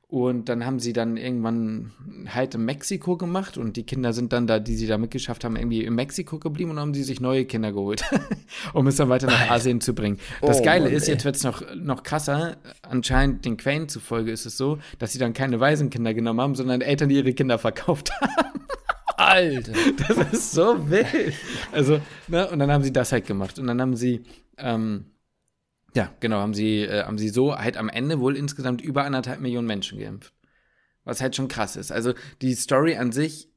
Und dann haben sie dann irgendwann halt in Mexiko gemacht und die Kinder sind dann da, die sie da mitgeschafft haben, irgendwie in Mexiko geblieben und haben sie sich neue Kinder geholt, um es dann weiter nach Asien zu bringen. Das oh, Geile Mann, ist, jetzt wird es noch, noch krasser. Anscheinend den Quellen zufolge ist es so, dass sie dann keine Waisenkinder genommen haben, sondern Eltern, die ihre Kinder verkauft haben. Alter. Das ist so wild. Also, ne, und dann haben sie das halt gemacht. Und dann haben sie, ähm, ja, genau, haben sie, äh, haben sie so halt am Ende wohl insgesamt über anderthalb Millionen Menschen geimpft. Was halt schon krass ist. Also die Story an sich,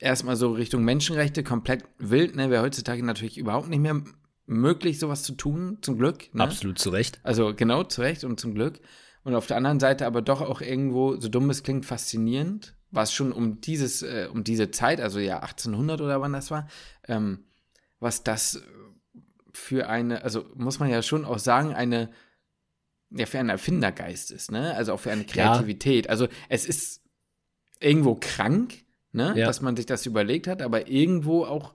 erstmal so Richtung Menschenrechte, komplett wild, ne? Wäre heutzutage natürlich überhaupt nicht mehr möglich, sowas zu tun, zum Glück. Ne? Absolut zu Recht. Also genau, zu Recht und zum Glück. Und auf der anderen Seite aber doch auch irgendwo, so dumm es klingt, faszinierend, was schon um dieses, äh, um diese Zeit, also ja 1800 oder wann das war, ähm, was das für eine, also muss man ja schon auch sagen, eine, ja, für einen Erfindergeist ist, ne? Also auch für eine Kreativität. Ja. Also es ist irgendwo krank, ne? Ja. Dass man sich das überlegt hat, aber irgendwo auch,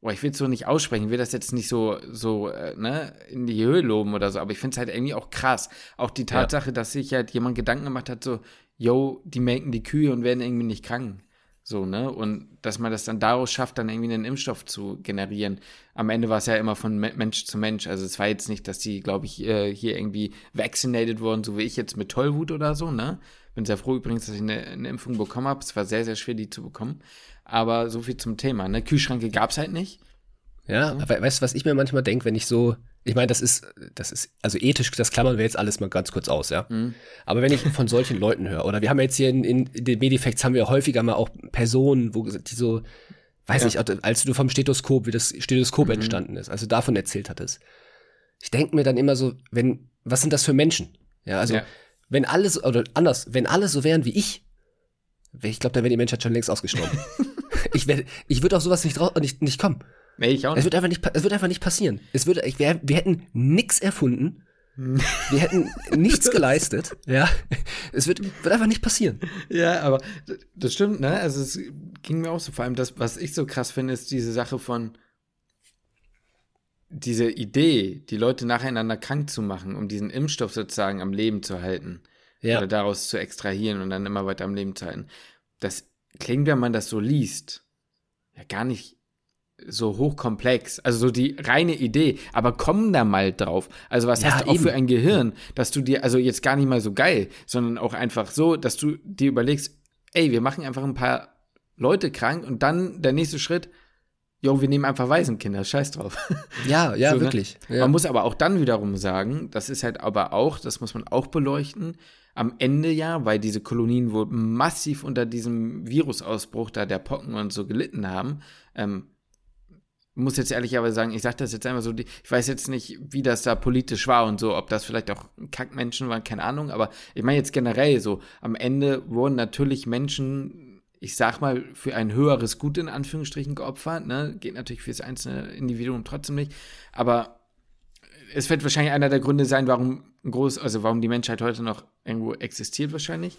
boah, ich will es so nicht aussprechen, ich will das jetzt nicht so, so, äh, ne, in die Höhe loben oder so, aber ich finde es halt irgendwie auch krass. Auch die Tatsache, ja. dass sich halt jemand Gedanken gemacht hat, so, yo, die melken die Kühe und werden irgendwie nicht krank. So, ne? Und dass man das dann daraus schafft, dann irgendwie einen Impfstoff zu generieren. Am Ende war es ja immer von Mensch zu Mensch. Also es war jetzt nicht, dass die, glaube ich, äh, hier irgendwie vaccinated wurden, so wie ich jetzt mit Tollwut oder so, ne? Bin sehr froh übrigens, dass ich eine, eine Impfung bekommen habe. Es war sehr, sehr schwer, die zu bekommen. Aber so viel zum Thema, ne? Kühlschränke gab es halt nicht. Ja, aber weißt du, was ich mir manchmal denke, wenn ich so, ich meine, das ist, das ist, also ethisch, das klammern wir jetzt alles mal ganz kurz aus, ja. Mhm. Aber wenn ich von solchen Leuten höre, oder wir haben jetzt hier in, in, den Medifacts haben wir häufiger mal auch Personen, wo die so, weiß ja. nicht, als du vom Stethoskop, wie das Stethoskop mhm. entstanden ist, also davon erzählt hattest. Ich denke mir dann immer so, wenn, was sind das für Menschen? Ja, also, ja. wenn alles, oder anders, wenn alle so wären wie ich, ich glaube, dann wäre die Menschheit schon längst ausgestorben. ich ich würde auf sowas nicht, nicht, nicht kommen. Nee, ich auch nicht. Es wird einfach nicht, es wird einfach nicht passieren. Es würde, ich, wir, wir hätten nichts erfunden. Wir hätten nichts geleistet. Ja, es wird, wird einfach nicht passieren. Ja, aber das stimmt, ne? Also es ging mir auch so. Vor allem das, was ich so krass finde, ist diese Sache von diese Idee, die Leute nacheinander krank zu machen, um diesen Impfstoff sozusagen am Leben zu halten. Ja. Oder daraus zu extrahieren und dann immer weiter am Leben zu halten. Das klingt, wenn man das so liest, ja gar nicht so hochkomplex, also so die reine Idee, aber komm da mal drauf. Also was ja, hast du eben. auch für ein Gehirn, dass du dir, also jetzt gar nicht mal so geil, sondern auch einfach so, dass du dir überlegst, ey, wir machen einfach ein paar Leute krank und dann der nächste Schritt, jo, wir nehmen einfach Waisenkinder, scheiß drauf. Ja, ja, so, ne? wirklich. Ja. Man muss aber auch dann wiederum sagen, das ist halt aber auch, das muss man auch beleuchten, am Ende ja, weil diese Kolonien wohl massiv unter diesem Virusausbruch da der Pocken und so gelitten haben, ähm, muss jetzt ehrlicherweise sagen, ich sage das jetzt einfach so, ich weiß jetzt nicht, wie das da politisch war und so, ob das vielleicht auch Kackmenschen waren, keine Ahnung, aber ich meine jetzt generell so, am Ende wurden natürlich Menschen, ich sag mal, für ein höheres Gut in Anführungsstrichen geopfert, ne, geht natürlich fürs einzelne Individuum trotzdem nicht, aber es wird wahrscheinlich einer der Gründe sein, warum groß, also warum die Menschheit heute noch irgendwo existiert wahrscheinlich.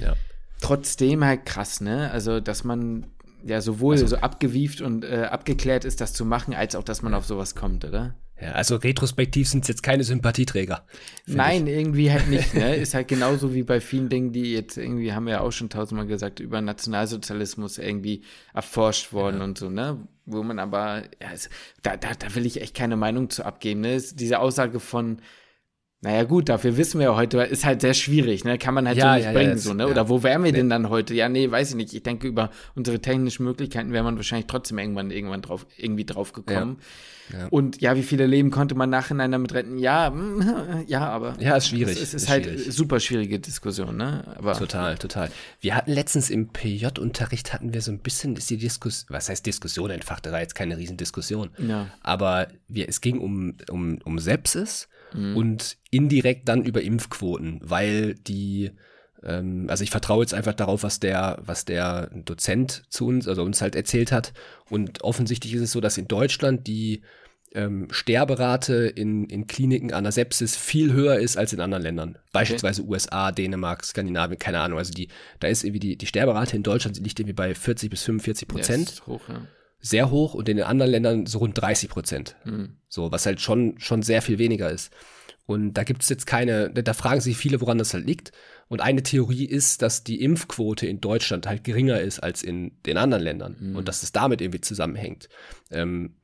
Ja. Trotzdem halt krass, ne, also dass man ja sowohl also, so abgewieft und äh, abgeklärt ist, das zu machen, als auch, dass man auf sowas kommt, oder? Ja, also retrospektiv sind es jetzt keine Sympathieträger. Nein, ich. irgendwie halt nicht. Ne? Ist halt genauso wie bei vielen Dingen, die jetzt irgendwie, haben wir ja auch schon tausendmal gesagt, über Nationalsozialismus irgendwie erforscht worden ja. und so, ne? Wo man aber, ja, es, da, da, da will ich echt keine Meinung zu abgeben. Ne? Diese Aussage von, naja, gut, dafür wissen wir ja heute, ist halt sehr schwierig, ne? Kann man halt ja, so nicht ja, bringen, ja, so, ne? Oder wo wären wir denn dann heute? Ja, nee, weiß ich nicht. Ich denke, über unsere technischen Möglichkeiten wäre man wahrscheinlich trotzdem irgendwann, irgendwann drauf, irgendwie drauf gekommen. Und ja, wie viele Leben konnte man nachhinein damit retten? Ja, ja, aber. Ja, ist schwierig. Es ist, ist, ist halt schwierig. super schwierige Diskussion, ne? Aber total, total. Wir hatten letztens im PJ-Unterricht hatten wir so ein bisschen, ist die Diskussion, was heißt Diskussion entfachte, da jetzt keine Riesendiskussion. Ja. Aber wir, es ging um, um, um Sepsis mhm. und indirekt dann über Impfquoten, weil die, ähm, also ich vertraue jetzt einfach darauf, was der, was der Dozent zu uns, also uns halt erzählt hat. Und offensichtlich ist es so, dass in Deutschland die ähm, Sterberate in, in Kliniken an der Sepsis viel höher ist als in anderen Ländern. Beispielsweise okay. USA, Dänemark, Skandinavien, keine Ahnung. Also die, da ist irgendwie die, die Sterberate in Deutschland liegt irgendwie bei 40 bis 45 Prozent. Ja, hoch, ja. Sehr hoch und in den anderen Ländern so rund 30 Prozent. Mhm. So, was halt schon, schon sehr viel weniger ist. Und da gibt es jetzt keine, da fragen sich viele, woran das halt liegt. Und eine Theorie ist, dass die Impfquote in Deutschland halt geringer ist als in den anderen Ländern mhm. und dass es damit irgendwie zusammenhängt. Ähm,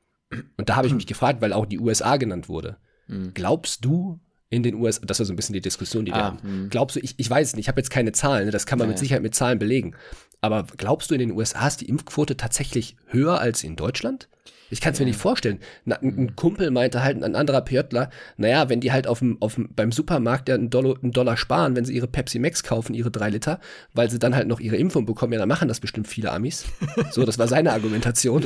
und da habe ich mich gefragt, weil auch die USA genannt wurde. Mhm. Glaubst du in den USA, das war so ein bisschen die Diskussion, die wir ah, haben. Mh. Glaubst du, ich, ich weiß es nicht, ich habe jetzt keine Zahlen, ne, das kann man ja, mit Sicherheit mit Zahlen belegen. Aber glaubst du, in den USA ist die Impfquote tatsächlich höher als in Deutschland? Ich kann es mir nicht vorstellen. Na, ein, Kumpel meinte halt, ein anderer PJler, naja, wenn die halt auf dem, auf dem, beim Supermarkt ja einen Dollar, einen Dollar sparen, wenn sie ihre Pepsi Max kaufen, ihre drei Liter, weil sie dann halt noch ihre Impfung bekommen, ja, dann machen das bestimmt viele Amis. So, das war seine Argumentation.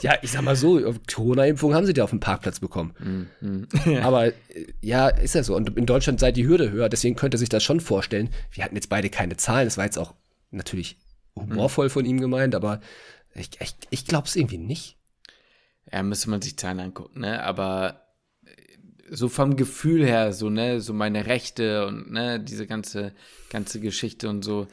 ja, ich sag mal so, Corona-Impfung haben sie ja auf dem Parkplatz bekommen. Mhm. Aber ja, ist ja so. Und in Deutschland sei die Hürde höher, deswegen könnte sich das schon vorstellen. Wir hatten jetzt beide keine Zahlen, das war jetzt auch natürlich humorvoll von ihm gemeint, aber ich, ich, ich glaube es irgendwie nicht. Ja, müsste man sich Zahlen angucken, ne? Aber äh, so vom Gefühl her, so, ne, so meine Rechte und ne, diese ganze, ganze Geschichte und so,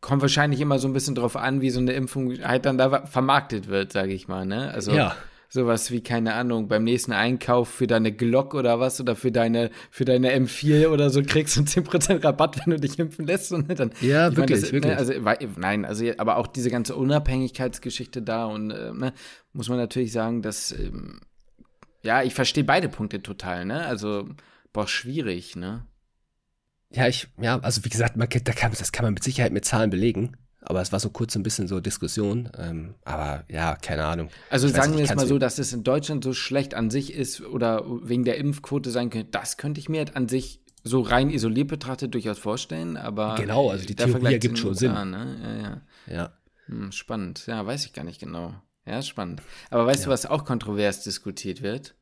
kommt wahrscheinlich immer so ein bisschen drauf an, wie so eine Impfung halt dann da vermarktet wird, sage ich mal, ne? Also ja sowas wie, keine Ahnung, beim nächsten Einkauf für deine Glock oder was oder für deine, für deine M4 oder so kriegst du 10% Rabatt, wenn du dich impfen lässt. Und dann, ja, wirklich, meine, das, wirklich. Ne, also, nein, also, aber auch diese ganze Unabhängigkeitsgeschichte da und, äh, ne, muss man natürlich sagen, dass, ähm, ja, ich verstehe beide Punkte total, ne, also, boah, schwierig, ne. Ja, ich, ja, also wie gesagt, man, da kann, das kann man mit Sicherheit mit Zahlen belegen. Aber es war so kurz ein bisschen so Diskussion. Ähm, aber ja, keine Ahnung. Also ich sagen wir es mal so, dass es in Deutschland so schlecht an sich ist oder wegen der Impfquote sein könnte, das könnte ich mir halt an sich so rein isoliert betrachtet durchaus vorstellen, aber genau, also die Theorie ergibt schon Sinn. Ne? Ja, ja. ja. Hm, spannend. Ja, weiß ich gar nicht genau. Ja, spannend. Aber weißt ja. du, was auch kontrovers diskutiert wird?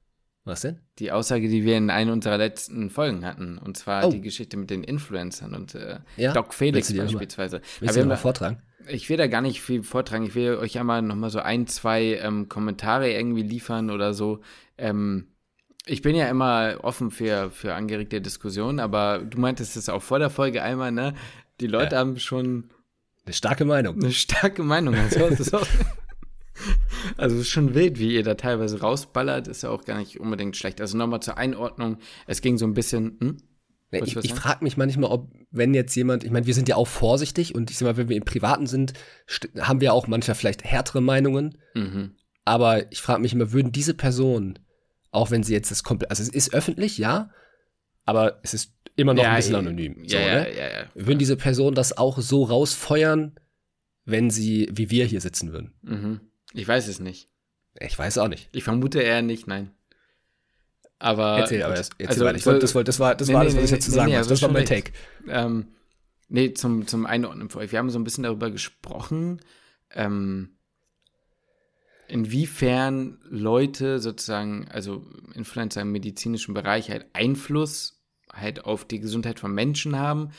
Was denn? Die Aussage, die wir in einer unserer letzten Folgen hatten. Und zwar oh. die Geschichte mit den Influencern und äh, ja? Doc Felix beispielsweise. Willst du mal vortragen? Ich will da gar nicht viel vortragen. Ich will euch einmal nochmal so ein, zwei ähm, Kommentare irgendwie liefern oder so. Ähm, ich bin ja immer offen für, für angeregte Diskussionen, aber du meintest es auch vor der Folge einmal, ne? Die Leute ja. haben schon. Eine starke Meinung. Eine starke Meinung. Also, das ist auch Also es ist schon wild, wie ihr da teilweise rausballert, ist ja auch gar nicht unbedingt schlecht. Also nochmal zur Einordnung, es ging so ein bisschen. Hm? Ich, ich frage mich manchmal, ob, wenn jetzt jemand, ich meine, wir sind ja auch vorsichtig und ich sag mal, wenn wir im Privaten sind, haben wir auch manchmal vielleicht härtere Meinungen. Mhm. Aber ich frage mich immer, würden diese Personen, auch wenn sie jetzt das komplett, also es ist öffentlich, ja, aber es ist immer noch ja, ein bisschen anonym. Ja, so, ja, ne? ja, ja, Würden diese Personen das auch so rausfeuern, wenn sie, wie wir hier sitzen würden? Mhm. Ich weiß es nicht. Ich weiß auch nicht. Ich vermute eher nicht, nein. Aber. Erzähl, aber das, erzähl also, weiter. Ich wollte, das, wollte, das war das, nee, war das was ich jetzt zu sagen nee, also Das war mein Take. Ähm, nee, zum, zum Einordnen für euch. Wir haben so ein bisschen darüber gesprochen, ähm, inwiefern Leute sozusagen, also Influencer im medizinischen Bereich halt Einfluss halt auf die Gesundheit von Menschen haben.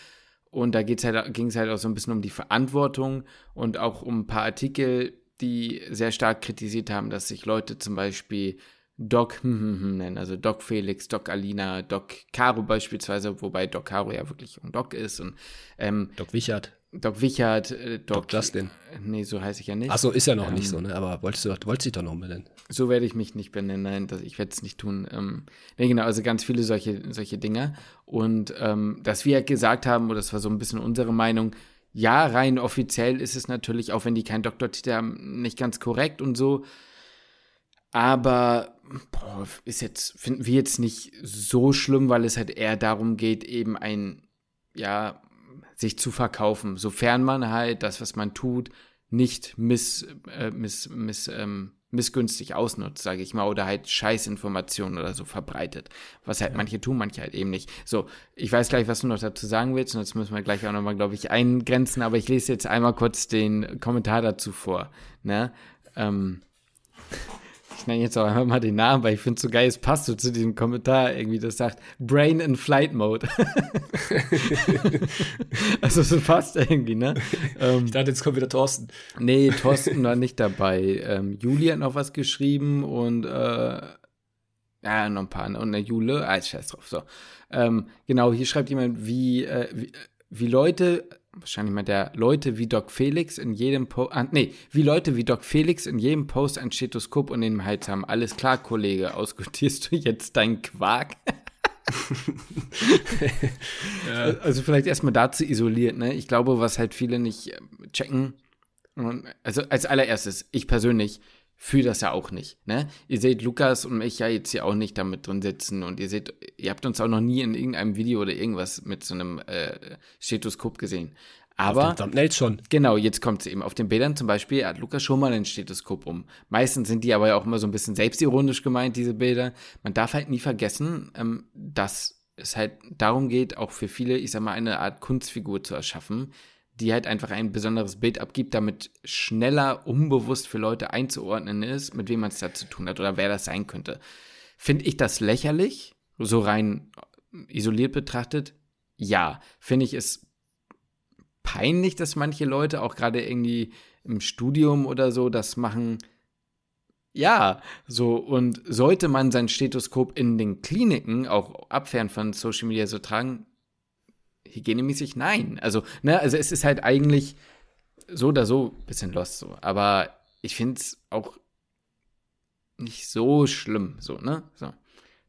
Und da halt, ging es halt auch so ein bisschen um die Verantwortung und auch um ein paar Artikel, die sehr stark kritisiert haben, dass sich Leute zum Beispiel Doc nennen, also Doc Felix, Doc Alina, Doc Caro beispielsweise, wobei Doc Caro ja wirklich ein Doc ist und ähm, Doc Wichert. Doc Wichert, äh, Doc, Doc Justin. Nee, so heiße ich ja nicht. Achso, ist ja noch Ähm, nicht so, ne? Aber wolltest du, wolltest dich doch noch umbenennen. So werde ich mich nicht benennen, nein, das, ich werde es nicht tun. Ähm, nee, genau, also ganz viele solche, solche Dinge. Und ähm, dass wir gesagt haben, oder das war so ein bisschen unsere Meinung, ja, rein offiziell ist es natürlich, auch wenn die keinen Doktortitel haben, nicht ganz korrekt und so. Aber boah, ist jetzt, finden wir jetzt nicht so schlimm, weil es halt eher darum geht, eben ein, ja, sich zu verkaufen, sofern man halt das, was man tut, nicht miss, äh, miss, miss, ähm, missgünstig ausnutzt, sage ich mal, oder halt Scheißinformationen oder so verbreitet. Was halt manche tun, manche halt eben nicht. So, ich weiß gleich, was du noch dazu sagen willst, und jetzt müssen wir gleich auch nochmal, glaube ich, eingrenzen, aber ich lese jetzt einmal kurz den Kommentar dazu vor. Ne? Ähm, nenne jetzt auch einfach mal den Namen, weil ich finde es so geil, es passt so zu diesem Kommentar irgendwie, das sagt Brain in Flight Mode. also so passt irgendwie, ne? Ähm, Ich dachte, jetzt kommt wieder Thorsten. Nee, Thorsten war nicht dabei. Ähm, Juli hat noch was geschrieben und äh, ja, noch ein paar. Und eine Jule, ah, scheiß drauf. So. Ähm, genau, hier schreibt jemand, wie, äh, wie, wie Leute, wahrscheinlich mal der Leute wie Doc Felix in jedem Post, ah, nee, wie Leute wie Doc Felix in jedem Post ein Stethoskop und den Hals haben. Alles klar, Kollege, ausgutierst du jetzt deinen Quark? Also vielleicht erstmal dazu isoliert, ne? Ich glaube, was halt viele nicht ähm, checken, also als allererstes, ich persönlich fühle das ja auch nicht, ne? Ihr seht Lukas und mich ja jetzt hier auch nicht damit drin sitzen und ihr seht, ihr habt uns auch noch nie in irgendeinem Video oder irgendwas mit so einem äh, Stethoskop gesehen. Aber Auf den Thumbnails schon. Genau, jetzt kommt es eben. Auf den Bildern zum Beispiel hat Lukas schon mal ein Stethoskop um. Meistens sind die aber ja auch immer so ein bisschen selbstironisch gemeint, diese Bilder. Man darf halt nie vergessen, ähm, dass es halt darum geht, auch für viele, ich sag mal, eine Art Kunstfigur zu erschaffen, die halt einfach ein besonderes Bild abgibt, damit schneller unbewusst für Leute einzuordnen ist, mit wem man es da zu tun hat oder wer das sein könnte. Finde ich das lächerlich, so rein isoliert betrachtet? Ja. Finde ich es peinlich, dass manche Leute auch gerade irgendwie im Studium oder so das machen. Ja, so und sollte man sein Stethoskop in den Kliniken auch abfern von Social Media so tragen? Hygienemäßig nein. Also, ne, also es ist halt eigentlich so oder so ein bisschen lost so. Aber ich finde es auch nicht so schlimm, so, ne? So.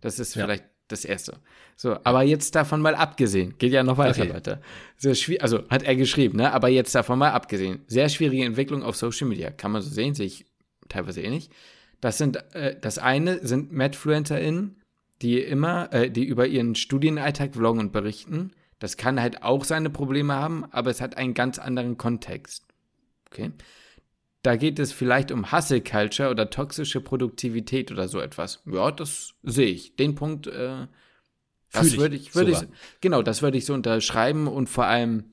Das ist Ja. vielleicht das Erste. So, aber jetzt davon mal abgesehen, geht ja noch weiter, Okay. Leute. Sehr schwierig, also hat er geschrieben, ne? Aber jetzt davon mal abgesehen. Sehr schwierige Entwicklung auf Social Media. Kann man so sehen, sehe ich teilweise eh nicht. Das sind, äh, das eine sind MadFluencerInnen, die immer, äh, die über ihren Studienalltag vloggen und berichten. Das kann halt auch seine Probleme haben, aber es hat einen ganz anderen Kontext. Okay. Da geht es vielleicht um Hustle Culture oder toxische Produktivität oder so etwas. Ja, das sehe ich. Den Punkt, äh, das ich würde ich, würde ich, genau, das würde ich so unterschreiben und vor allem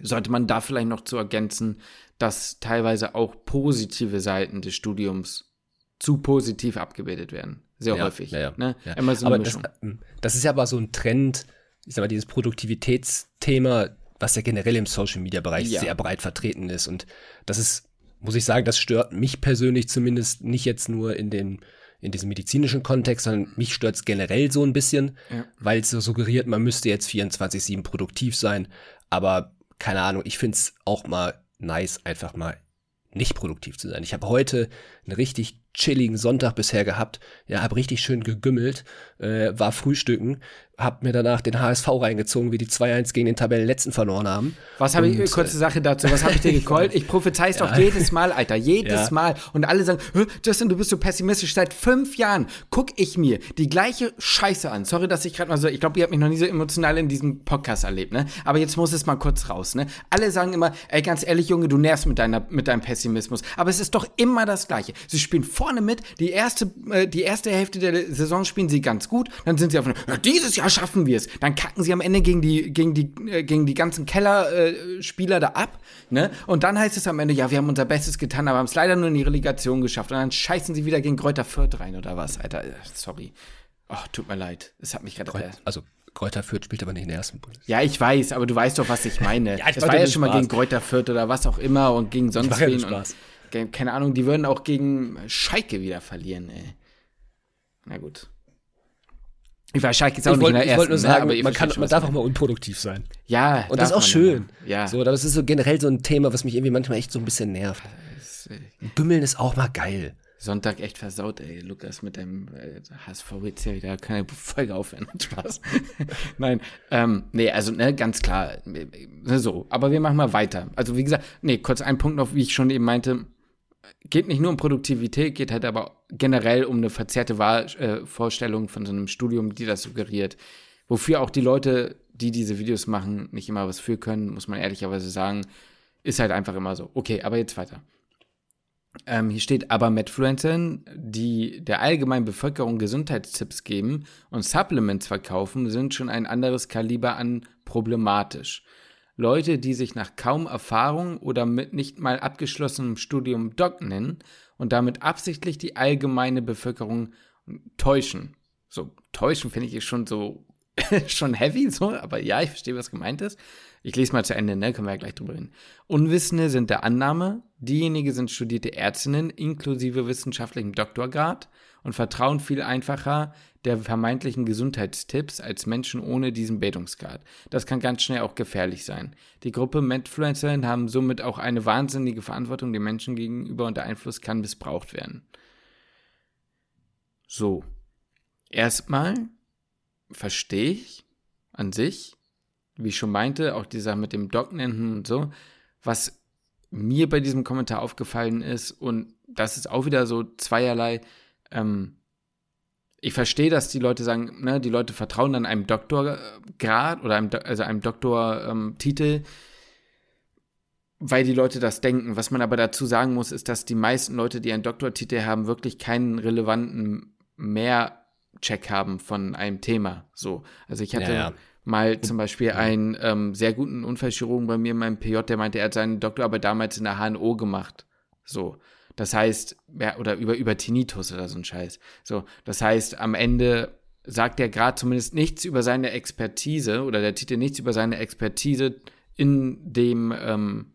sollte man da vielleicht noch zu ergänzen, dass teilweise auch positive Seiten des Studiums zu positiv abgebildet werden. Sehr Ja, häufig. ja, ja. Ne? Ja. Immer so aber eine das, Mischung. ähm, das ist ja aber so ein Trend, ich sag mal, dieses Produktivitätsthema, was ja generell im Social Media Bereich Ja. sehr breit vertreten ist. Und das ist, muss ich sagen, das stört mich persönlich zumindest nicht jetzt nur in den in diesem medizinischen Kontext, sondern mich stört es generell so ein bisschen, Ja. weil es so suggeriert, man müsste jetzt 24-7 produktiv sein. Aber keine Ahnung, ich finde es auch mal nice, einfach mal nicht produktiv zu sein. Ich habe heute einen richtig chilligen Sonntag bisher gehabt. Ja, habe richtig schön gegümmelt, äh, war frühstücken, habe mir danach den HSV reingezogen, wie die 2-1 gegen den Tabellenletzten verloren haben. Was habe ich, kurze Sache dazu, was habe ich dir gecallt? Ich prophezei es doch jedes Mal, Alter, jedes Ja. Mal. Und alle sagen, "Hä, Justin, du bist so pessimistisch. Seit fünf Jahren gucke ich mir die gleiche Scheiße an. Sorry, dass ich gerade mal so, ich glaube, ihr habt mich noch nie so emotional in diesem Podcast erlebt, ne? Aber jetzt muss es mal kurz raus, ne? Alle sagen immer, ey, ganz ehrlich, Junge, du nervst mit, deiner, mit deinem Pessimismus. Aber es ist doch immer das Gleiche. Sie spielen vorne mit, die erste, äh, die erste Hälfte der Saison spielen sie ganz gut, dann sind sie auf, ja, dieses Jahr schaffen wir es. Dann kacken sie am Ende gegen die, gegen die, äh, gegen die ganzen Kellerspieler äh, da ab, ne? Und dann heißt es am Ende, ja, wir haben unser Bestes getan, aber haben es leider nur in die Relegation geschafft. Und dann scheißen sie wieder gegen Kräuter Fürth rein oder was, Alter. Äh, Sorry. Oh, tut mir leid. Es hat mich gerade. Äh, Also Kräuter Fürth spielt aber nicht in der ersten Bundesliga. ja, ich weiß, aber du weißt doch, was ich meine. Ja, ich wollte war ja schon mal gegen Kräuter Fürth oder was auch immer und gegen sonst mache ja wen. Und, keine Ahnung, die würden auch gegen Schalke wieder verlieren, ey. Na gut. Ich war Schalke jetzt auch ich nicht in der wollte ersten, wollt nur ne, sagen, aber ihr man, kann, man darf ich auch mal unproduktiv sein. Ja, Und das ist auch schön. Ja. So, das ist so generell so ein Thema, was mich irgendwie manchmal echt so ein bisschen nervt. Bümmeln ist auch mal geil. Sonntag echt versaut, ey, Lukas, mit deinem äh, HSV jetzt hier wieder keine Folge aufhören. Spaß. Nein, ähm, nee, also, ne, ganz klar, äh, so. Aber wir machen mal weiter. Also, wie gesagt, nee, kurz ein Punkt noch, wie ich schon eben meinte, geht nicht nur um Produktivität, geht halt aber generell um eine verzerrte Wahl, äh, Vorstellung von so einem Studium, die das suggeriert. Wofür auch die Leute, die diese Videos machen, nicht immer was für können, muss man ehrlicherweise sagen, ist halt einfach immer so. Okay, aber jetzt weiter. Ähm, hier steht aber Medfluencern, die der allgemeinen Bevölkerung Gesundheitstipps geben und Supplements verkaufen, sind schon ein anderes Kaliber an problematisch. Leute, die sich nach kaum Erfahrung oder mit nicht mal abgeschlossenem Studium Doc nennen und damit absichtlich die allgemeine Bevölkerung täuschen. So, täuschen finde ich schon so, schon heavy, so, aber ja, ich verstehe, was gemeint ist. Ich lese mal zu Ende, ne? Können wir ja gleich drüber reden. Unwissende sind der Annahme, diejenigen sind studierte Ärztinnen inklusive wissenschaftlichem Doktorgrad und vertrauen viel einfacher der vermeintlichen Gesundheitstipps als Menschen ohne diesen Bildungsgrad. Das kann ganz schnell auch gefährlich sein. Die Gruppe Medfluencerinnen haben somit auch eine wahnsinnige Verantwortung den Menschen gegenüber und der Einfluss kann missbraucht werden. So. Erstmal verstehe ich an sich, wie ich schon meinte, auch dieser mit dem Docknenten und so, was mir bei diesem Kommentar aufgefallen ist, und das ist auch wieder so zweierlei, ähm, ich verstehe, dass die Leute sagen, ne, die Leute vertrauen dann einem Doktorgrad oder einem, also einem Doktortitel, weil die Leute das denken. Was man aber dazu sagen muss, ist, dass die meisten Leute, die einen Doktortitel haben, wirklich keinen relevanten Mehrcheck haben von einem Thema. So, also ich hatte Ja, ja. mal zum Beispiel einen ähm, sehr guten Unfallchirurgen bei mir in meinem PJ, der meinte, er hat seine Doktorarbeit damals in der HNO gemacht. So. Das heißt, ja, oder über, über Tinnitus oder so ein Scheiß. So, das heißt, am Ende sagt er gerade zumindest nichts über seine Expertise oder der Titel nichts über seine Expertise in dem ähm,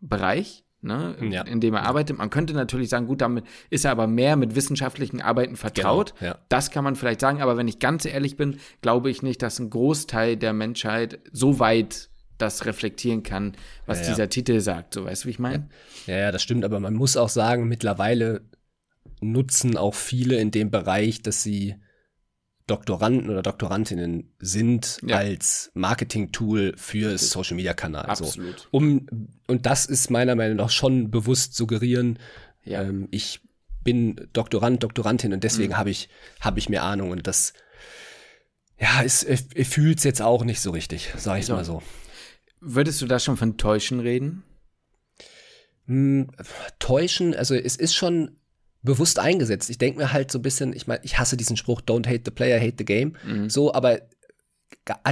Bereich, ne, Ja. in dem er arbeitet. Man könnte natürlich sagen, gut, damit ist er aber mehr mit wissenschaftlichen Arbeiten vertraut. Genau, ja. Das kann man vielleicht sagen, aber wenn ich ganz ehrlich bin, glaube ich nicht, dass ein Großteil der Menschheit so weit das reflektieren kann, was Ja, ja. dieser Titel sagt. So, weißt du, wie ich meine? Ja, ja, das stimmt, aber man muss auch sagen, mittlerweile nutzen auch viele in dem Bereich, dass sie Doktoranden oder Doktorandinnen sind Ja. als Marketing-Tool für Social Media Kanal. Absolut. So. Um, und das ist meiner Meinung nach schon bewusst suggerieren, Ja. Mhm. ähm, ich bin Doktorand, Doktorandin und deswegen habe ich, habe ich mehr Ahnung und das, ja, es, es, es fühlt's jetzt auch nicht so richtig, sag ich So. mal so. Würdest du da schon von Täuschen reden? Hm, täuschen, also es ist schon bewusst eingesetzt. Ich denke mir halt so ein bisschen, ich meine, ich hasse diesen Spruch, don't hate the player, hate the game. So, aber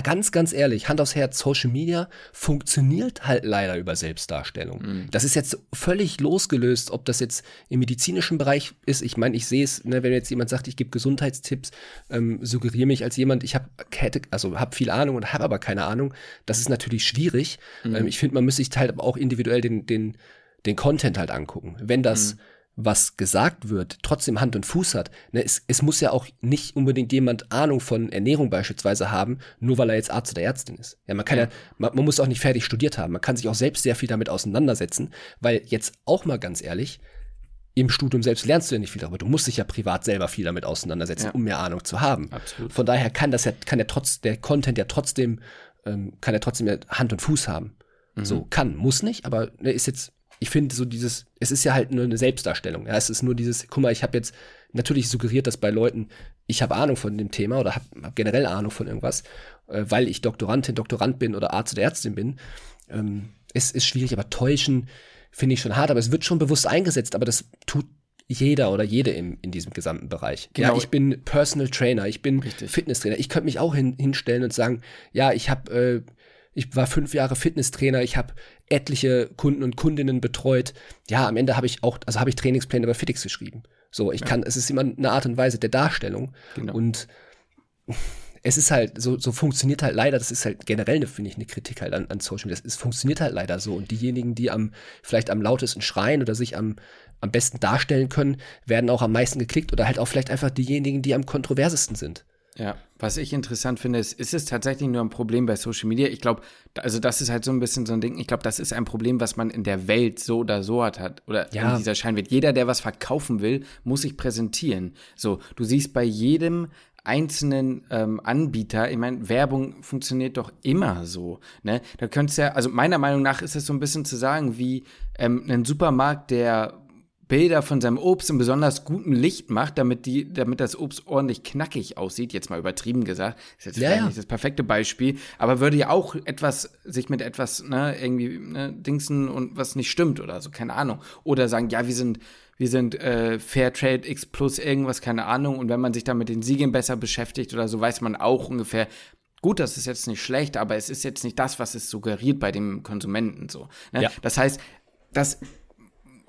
ganz, ganz ehrlich, Hand aufs Herz, Social Media funktioniert halt leider über Selbstdarstellung. Das ist jetzt völlig losgelöst, ob das jetzt im medizinischen Bereich ist. Ich meine, ich sehe es, ne, wenn jetzt jemand sagt, ich gebe Gesundheitstipps, ähm, suggeriere mich als jemand, ich habe also habe viel Ahnung und habe aber keine Ahnung. Das ist natürlich schwierig. Ähm, ich finde, man müsste sich halt auch individuell den, den, den Content halt angucken. Wenn das was gesagt wird, trotzdem Hand und Fuß hat. Ne, es, es muss ja auch nicht unbedingt jemand Ahnung von Ernährung beispielsweise haben, nur weil er jetzt Arzt oder Ärztin ist. Ja, man kann ja, man, man muss auch nicht fertig studiert haben. Man kann sich auch selbst sehr viel damit auseinandersetzen, weil jetzt auch mal ganz ehrlich, im Studium selbst lernst du ja nicht viel darüber. Du musst dich ja privat selber viel damit auseinandersetzen, Ja. um mehr Ahnung zu haben. Absolut. Von daher kann das ja, kann ja trotz, der Content ja trotzdem, ähm, kann ja trotzdem ja Hand und Fuß haben. So, kann, muss nicht, aber ne, ist jetzt, ich finde so dieses, es ist ja halt nur eine Selbstdarstellung. Ja, es ist nur dieses, guck mal, ich habe jetzt natürlich suggeriert, dass bei Leuten, ich habe Ahnung von dem Thema oder habe hab generell Ahnung von irgendwas, äh, weil ich Doktorandin, Doktorand bin oder Arzt oder Ärztin bin. Ähm, es ist schwierig, aber täuschen finde ich schon hart, aber es wird schon bewusst eingesetzt, aber das tut jeder oder jede im, in diesem gesamten Bereich. Genau. Ja, ich bin Personal Trainer, ich bin Richtig. Fitnesstrainer. Ich könnte mich auch hin, hinstellen und sagen, ja, ich habe, äh, ich war fünf Jahre Fitnesstrainer, ich habe etliche Kunden und Kundinnen betreut. Ja, am Ende habe ich auch, also habe ich Trainingspläne bei Fitix geschrieben. So, ich kann, es ist immer eine Art und Weise der Darstellung. Genau. Und es ist halt, so, so funktioniert halt leider, das ist halt generell, eine, finde ich, eine Kritik halt an, an Social Media. Es funktioniert halt leider so. Und diejenigen, die am, vielleicht am lautesten schreien oder sich am, am besten darstellen können, werden auch am meisten geklickt oder halt auch vielleicht einfach diejenigen, die am kontroversesten sind. Ja, was ich interessant finde, ist, ist es tatsächlich nur ein Problem bei Social Media? Ich glaube, also das ist halt so ein bisschen so ein Ding. Ich glaube, das ist ein Problem, was man in der Welt so oder so hat. hat oder Ja. in dieser Scheinwelt. Jeder, der was verkaufen will, muss sich präsentieren. So, du siehst bei jedem einzelnen ähm, Anbieter, ich meine, Werbung funktioniert doch immer so. Ne? Da könntest ja, also meiner Meinung nach ist es so ein bisschen zu sagen, wie ähm, ein Supermarkt, der Bilder von seinem Obst in besonders gutem Licht macht, damit, die, damit das Obst ordentlich knackig aussieht, jetzt mal übertrieben gesagt, ist jetzt Ja, vielleicht ja. nicht das perfekte Beispiel, aber würde ja auch etwas, sich mit etwas, ne, irgendwie, ne, dingsen und was nicht stimmt oder so, keine Ahnung. Oder sagen, ja, wir sind, wir sind äh, Fairtrade X plus irgendwas, keine Ahnung. Und wenn man sich dann mit den Siegeln besser beschäftigt oder so, weiß man auch ungefähr, Gut, das ist jetzt nicht schlecht, aber es ist jetzt nicht das, was es suggeriert bei dem Konsumenten so. Ne? Ja. Das heißt, das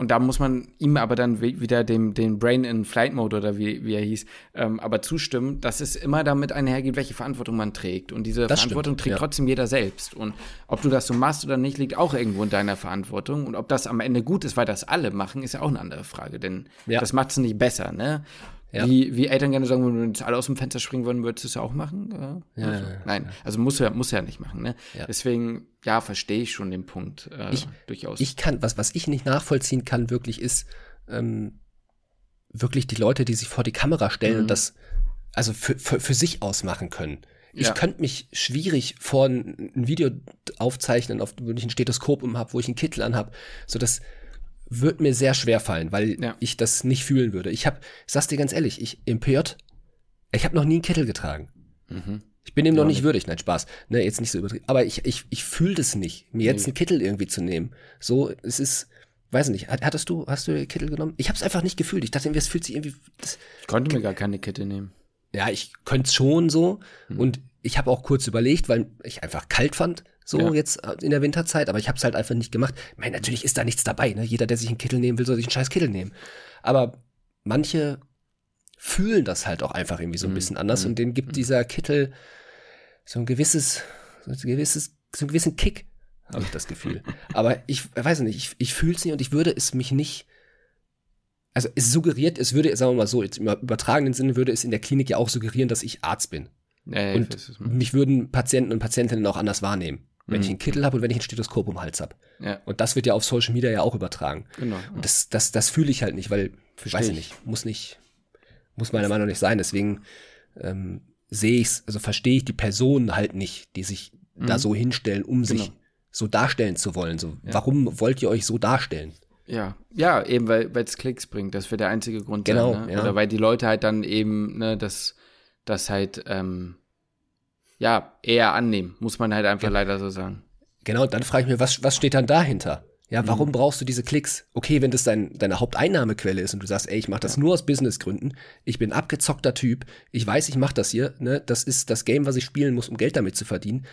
und da muss man ihm aber dann wi- wieder dem, den Brain in Flight Mode oder wie, wie er hieß, ähm, aber zustimmen, dass es immer damit einhergeht, welche Verantwortung man trägt. Und diese Das Verantwortung stimmt, trägt ja. trotzdem jeder selbst. Und ob du das so machst oder nicht, liegt auch irgendwo in deiner Verantwortung. Und ob das am Ende gut ist, weil das alle machen, ist ja auch eine andere Frage. Denn Ja. das macht es nicht besser, ne? Ja. Wie, wie Eltern gerne sagen, wenn wir jetzt alle aus dem Fenster springen würden, würdest du es ja auch machen? Ja. Ja, Also. Nein, also muss er, muss er ja nicht machen, ne? Deswegen, ja, verstehe ich schon den Punkt äh, Ich- durchaus. Ich kann, was, was ich nicht nachvollziehen kann, wirklich ist, ähm, wirklich die Leute, die sich vor die Kamera stellen Mhm. und das also für, für, für sich ausmachen können. Ich Ja. könnte mich schwierig vor ein, ein Video aufzeichnen, auf, wo ich ein Stethoskop um habe, wo ich einen Kittel anhab. So das wird mir sehr schwer fallen, weil Ja. ich das nicht fühlen würde. Ich habe, sag's dir ganz ehrlich, ich PJ, ich habe noch nie einen Kittel getragen. Mhm. Ich bin ihm noch nicht nicht. würdig, nein, Spaß. Ne, jetzt nicht so übertrieben. Aber ich, ich, ich fühle das nicht, mir jetzt Nee. einen Kittel irgendwie zu nehmen. So, es ist, weiß nicht, hat- hattest du, hast du Kittel genommen? Ich habe es einfach nicht gefühlt. Ich dachte, irgendwie, es fühlt sich irgendwie, das, Ich konnte mir gar keine Kette nehmen. ja, ich könnte es schon so. Hm. Und ich habe auch kurz überlegt, weil ich einfach kalt fand, so Ja. jetzt äh, in der Winterzeit, aber ich habe es halt einfach nicht gemacht. Ich meine, natürlich ist da nichts dabei, ne? Jeder, der sich einen Kittel nehmen will, soll sich einen scheiß Kittel nehmen. Aber manche fühlen das halt auch einfach irgendwie so ein Mhm. bisschen anders Mhm. und denen gibt dieser Kittel so ein gewisses, so ein gewisses, so einen gewissen Kick, habe ich das Gefühl. aber ich weiß nicht, ich, ich fühle es nicht und ich würde es mich nicht also es suggeriert, es würde, sagen wir mal so, jetzt im übertragenen Sinne würde es in der Klinik ja auch suggerieren, dass ich Arzt bin. Ja, ja, Und Mich würden Patienten und Patientinnen auch anders wahrnehmen, wenn Mhm. ich einen Kittel habe und wenn ich ein Stethoskop um den Hals habe. Ja, Und das wird ja auf Social Media ja auch übertragen. genau. Und das, das, das fühle ich halt nicht, weil, Versteh weiß ich ich. nicht, muss nicht, muss meiner Meinung nach nicht sein. Deswegen ähm, sehe ich es, also verstehe ich die Personen halt nicht, die sich da Mhm. so hinstellen, um sich Genau. so darstellen zu wollen. So, Ja. warum wollt ihr euch so darstellen? Ja, ja, eben weil es Klicks bringt, das wäre der einzige Grund. Genau, sein, ne? ja. Oder weil die Leute halt dann eben, ne, das, das halt, ähm, ja, eher annehmen, muss man halt einfach Ja. leider so sagen. Genau, dann frage ich mich, was, was steht dann dahinter? Ja, warum brauchst du diese Klicks? Okay, wenn das dein, deine Haupteinnahmequelle ist und du sagst, ey, ich mache das nur aus Businessgründen, ich bin abgezockter Typ, ich weiß, ich mache das hier, ne, das ist das Game, was ich spielen muss, um Geld damit zu verdienen,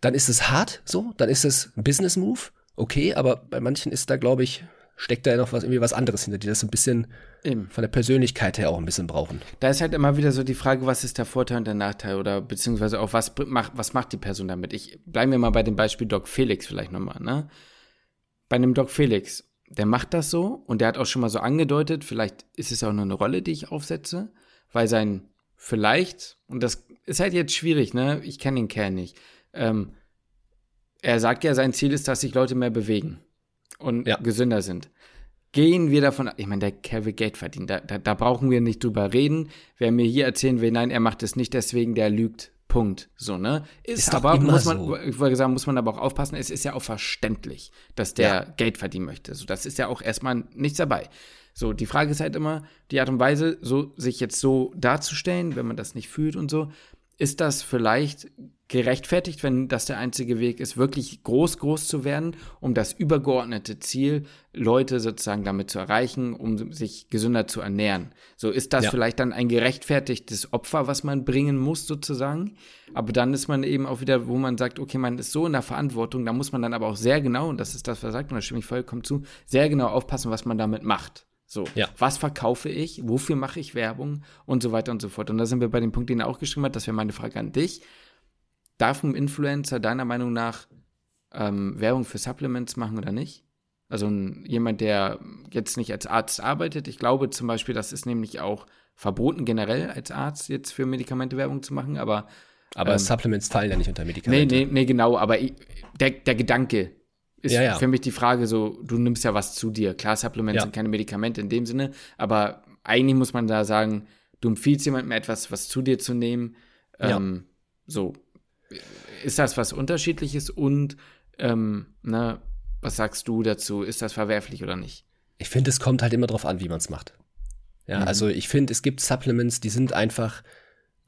dann ist es hart so, dann ist es ein Business-Move, okay, aber bei manchen ist da, glaube ich, steckt da ja noch was, irgendwie was anderes hinter, die das so ein bisschen Eben. von der Persönlichkeit her auch ein bisschen brauchen. Da ist halt immer wieder so die Frage, was ist der Vorteil und der Nachteil oder beziehungsweise auch was macht, was macht die Person damit? Ich bleiben wir mal bei dem Beispiel Doc Felix vielleicht nochmal, ne? Bei einem Doc Felix, der macht das so und der hat auch schon mal so angedeutet, vielleicht ist es auch nur eine Rolle, die ich aufsetze, weil sein vielleicht, und das ist halt jetzt schwierig, ne? Ich kenne den Kerl nicht. Ähm, er sagt ja, sein Ziel ist, dass sich Leute mehr bewegen und Ja. gesünder sind. Gehen wir davon, ich meine, der Kerl will Geld verdienen, da, da, da brauchen wir nicht drüber reden. Wer mir hier erzählen will, nein, er macht es nicht, deswegen der lügt. Punkt. So, ne? Ist, Ist aber, muss man, so. ich wollte sagen, muss man aber auch aufpassen, es ist ja auch verständlich, dass der Ja. Geld verdienen möchte. So, das ist ja auch erstmal nichts dabei. So, die Frage ist halt immer, die Art und Weise, so, sich jetzt so darzustellen, wenn man das nicht fühlt und so, ist das vielleicht gerechtfertigt, wenn das der einzige Weg ist, wirklich groß, groß zu werden, um das übergeordnete Ziel, Leute sozusagen damit zu erreichen, um sich gesünder zu ernähren. So ist das Ja. vielleicht dann ein gerechtfertigtes Opfer, was man bringen muss, sozusagen. Aber dann ist man eben auch wieder, wo man sagt, okay, man ist so in der Verantwortung, da muss man dann aber auch sehr genau, und das ist das, was er sagt, und da stimme ich vollkommen zu, sehr genau aufpassen, was man damit macht. So, Ja. was verkaufe ich, wofür mache ich Werbung und so weiter und so fort. Und da sind wir bei dem Punkt, den er auch geschrieben hat, das wäre meine Frage an dich. Darf ein Influencer deiner Meinung nach ähm, Werbung für Supplements machen oder nicht? Also jemand, der jetzt nicht als Arzt arbeitet. Ich glaube zum Beispiel, das ist nämlich auch verboten generell als Arzt jetzt für Medikamente Werbung zu machen, aber aber ähm, Supplements fallen ja nicht unter Medikamente. Nee, nee, nee, genau, aber der, der Gedanke ist ja, ja. für mich die Frage so, du nimmst ja was zu dir. Klar, Supplements ja. sind keine Medikamente in dem Sinne, aber eigentlich muss man da sagen, du empfiehlst jemandem etwas, was zu dir zu nehmen. Ähm, so, ist das was Unterschiedliches und ähm, ne, was sagst du dazu? Ist das verwerflich oder nicht? Ich finde, es kommt halt immer darauf an, wie man es macht. Ja, mhm. also ich finde, es gibt Supplements, die sind einfach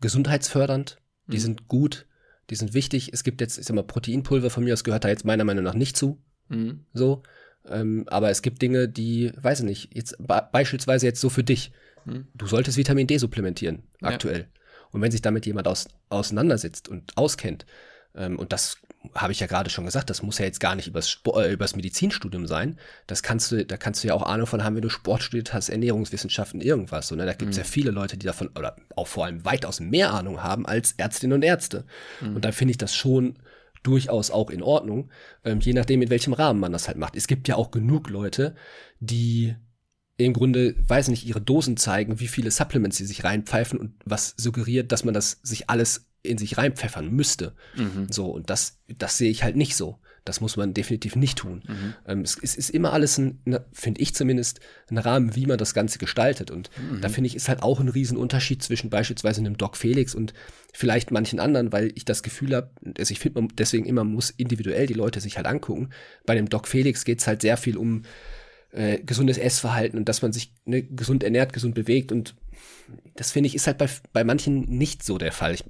gesundheitsfördernd, die mhm. sind gut, die sind wichtig. Es gibt jetzt, ich sag mal, Proteinpulver von mir, das gehört da jetzt meiner Meinung nach nicht zu. Mhm. So. Ähm, aber es gibt Dinge, die, weiß ich nicht, jetzt beispielsweise jetzt so für dich. Mhm. Du solltest Vitamin D supplementieren, aktuell. Und wenn sich damit jemand aus, auseinandersetzt und auskennt, ähm, und das habe ich ja gerade schon gesagt, das muss ja jetzt gar nicht übers, Sport, äh, übers Medizinstudium sein. Das kannst du, da kannst du ja auch Ahnung von haben, wenn du Sport studiert hast, Ernährungswissenschaften, irgendwas. So, ne? Da gibt es mhm. ja viele Leute, die davon, oder auch vor allem weitaus mehr Ahnung haben als Ärztinnen und Ärzte. Mhm. Und dann finde ich das schon durchaus auch in Ordnung, ähm, je nachdem, in welchem Rahmen man das halt macht. Es gibt ja auch genug Leute, die im Grunde, weiß nicht, ihre Dosen zeigen, wie viele Supplements sie sich reinpfeifen und was suggeriert, dass man das sich alles in sich reinpfeffern müsste. Mhm. So, und das, das sehe ich halt nicht so. Das muss man definitiv nicht tun. Mhm. Ähm, es, es, ist immer alles, finde ich zumindest, ein Rahmen, wie man das Ganze gestaltet. Und mhm. da finde ich, ist halt auch ein Riesenunterschied zwischen beispielsweise einem Doc Felix und vielleicht manchen anderen, weil ich das Gefühl habe, also ich finde, man deswegen immer muss individuell die Leute sich halt angucken. Bei dem Doc Felix geht es halt sehr viel um äh, gesundes Essverhalten und dass man sich ne, gesund ernährt, gesund bewegt und das finde ich ist halt bei, bei manchen nicht so der Fall. Ich,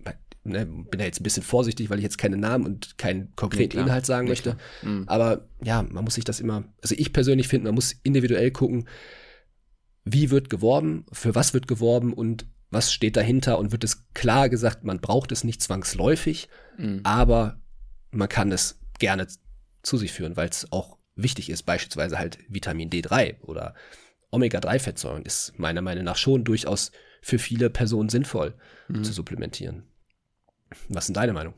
ne, bin da jetzt ein bisschen vorsichtig, weil ich jetzt keine Namen und keinen konkreten nee, Inhalt sagen möchte. Mhm. Aber ja, man muss sich das immer, also ich persönlich finde, man muss individuell gucken, wie wird geworben, für was wird geworben und was steht dahinter und wird es klar gesagt, man braucht es nicht zwangsläufig, mhm. aber man kann es gerne zu sich führen, weil es auch wichtig ist, beispielsweise halt Vitamin D3 oder Omega-3-Fettsäuren ist meiner Meinung nach schon durchaus für viele Personen sinnvoll mhm. zu supplementieren. Was ist denn deine Meinung?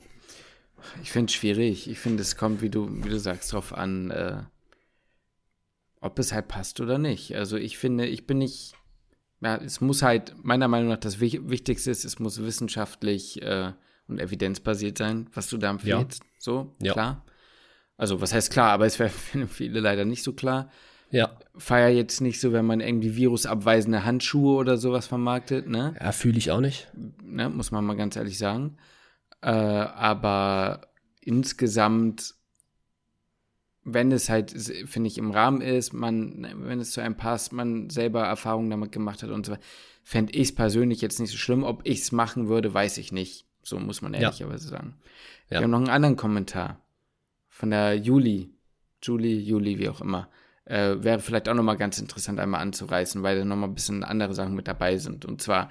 Ich finde es schwierig. Ich finde, es kommt, wie du, wie du sagst, darauf an, äh, ob es halt passt oder nicht. Also ich finde, ich bin nicht, ja, es muss halt, meiner Meinung nach, das Wichtigste ist, es muss wissenschaftlich äh, und evidenzbasiert sein, was du da empfiehlst. Ja. So, ja. klar. Also, was heißt klar, aber es wäre für viele leider nicht so klar. Ja. Feier jetzt nicht so, wenn man irgendwie virusabweisende Handschuhe oder sowas vermarktet, ne? Ja, fühle ich auch nicht. Ne, muss man mal ganz ehrlich sagen. Äh, aber insgesamt, wenn es halt, finde ich, im Rahmen ist, man, wenn es zu einem passt, man selber Erfahrungen damit gemacht hat und so weiter, fände ich es persönlich jetzt nicht so schlimm. Ob ich es machen würde, weiß ich nicht. So muss man ehrlicherweise ja. sagen. Ja. Wir haben noch einen anderen Kommentar von der Juli. Julie, Juli, wie auch immer. Äh, wäre vielleicht auch nochmal ganz interessant einmal anzureißen, weil da nochmal ein bisschen andere Sachen mit dabei sind. Und zwar,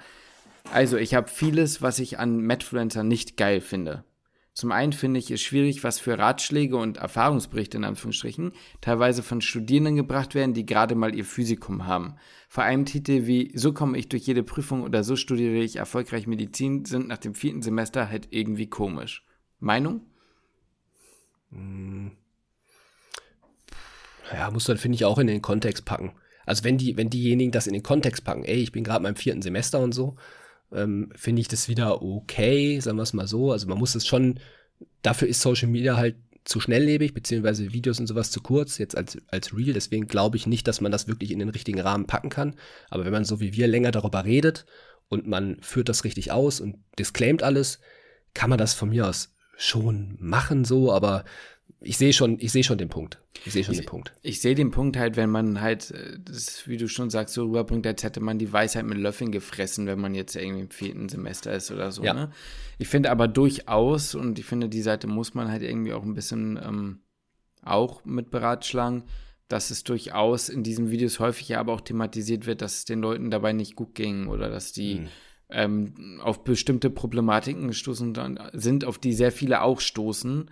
also ich habe vieles, was ich an Medfluencer nicht geil finde. Zum einen finde ich es schwierig, was für Ratschläge und Erfahrungsberichte in Anführungsstrichen teilweise von Studierenden gebracht werden, die gerade mal ihr Physikum haben. Vor allem Titel wie So komme ich durch jede Prüfung oder So studiere ich erfolgreich Medizin sind nach dem vierten Semester halt irgendwie komisch. Meinung? Hm. Ja, muss dann, finde ich, auch in den Kontext packen. Also wenn die, wenn diejenigen das in den Kontext packen, ey, ich bin gerade im vierten Semester und so, ähm, finde ich das wieder okay, sagen wir es mal so. Also man muss es schon, dafür ist Social Media halt zu schnelllebig, beziehungsweise Videos und sowas zu kurz, jetzt als, als Real. Deswegen glaube ich nicht, dass man das wirklich in den richtigen Rahmen packen kann. Aber wenn man so wie wir länger darüber redet und man führt das richtig aus und disclaimt alles, kann man das von mir aus schon machen so, aber ich sehe schon, ich sehe schon den Punkt. Ich sehe schon ich, den Punkt. Ich sehe den Punkt halt, wenn man halt, äh, das, wie du schon sagst, so rüberbringt, als hätte man die Weisheit mit Löffeln gefressen, wenn man jetzt irgendwie im vierten Semester ist oder so. Ja. Ne? Ich finde aber durchaus, und ich finde, die Seite muss man halt irgendwie auch ein bisschen ähm, auch mit beratschlagen, dass es durchaus in diesen Videos häufig ja aber auch thematisiert wird, dass es den Leuten dabei nicht gut ging oder dass die hm. Ähm, auf bestimmte Problematiken gestoßen sind, auf die sehr viele auch stoßen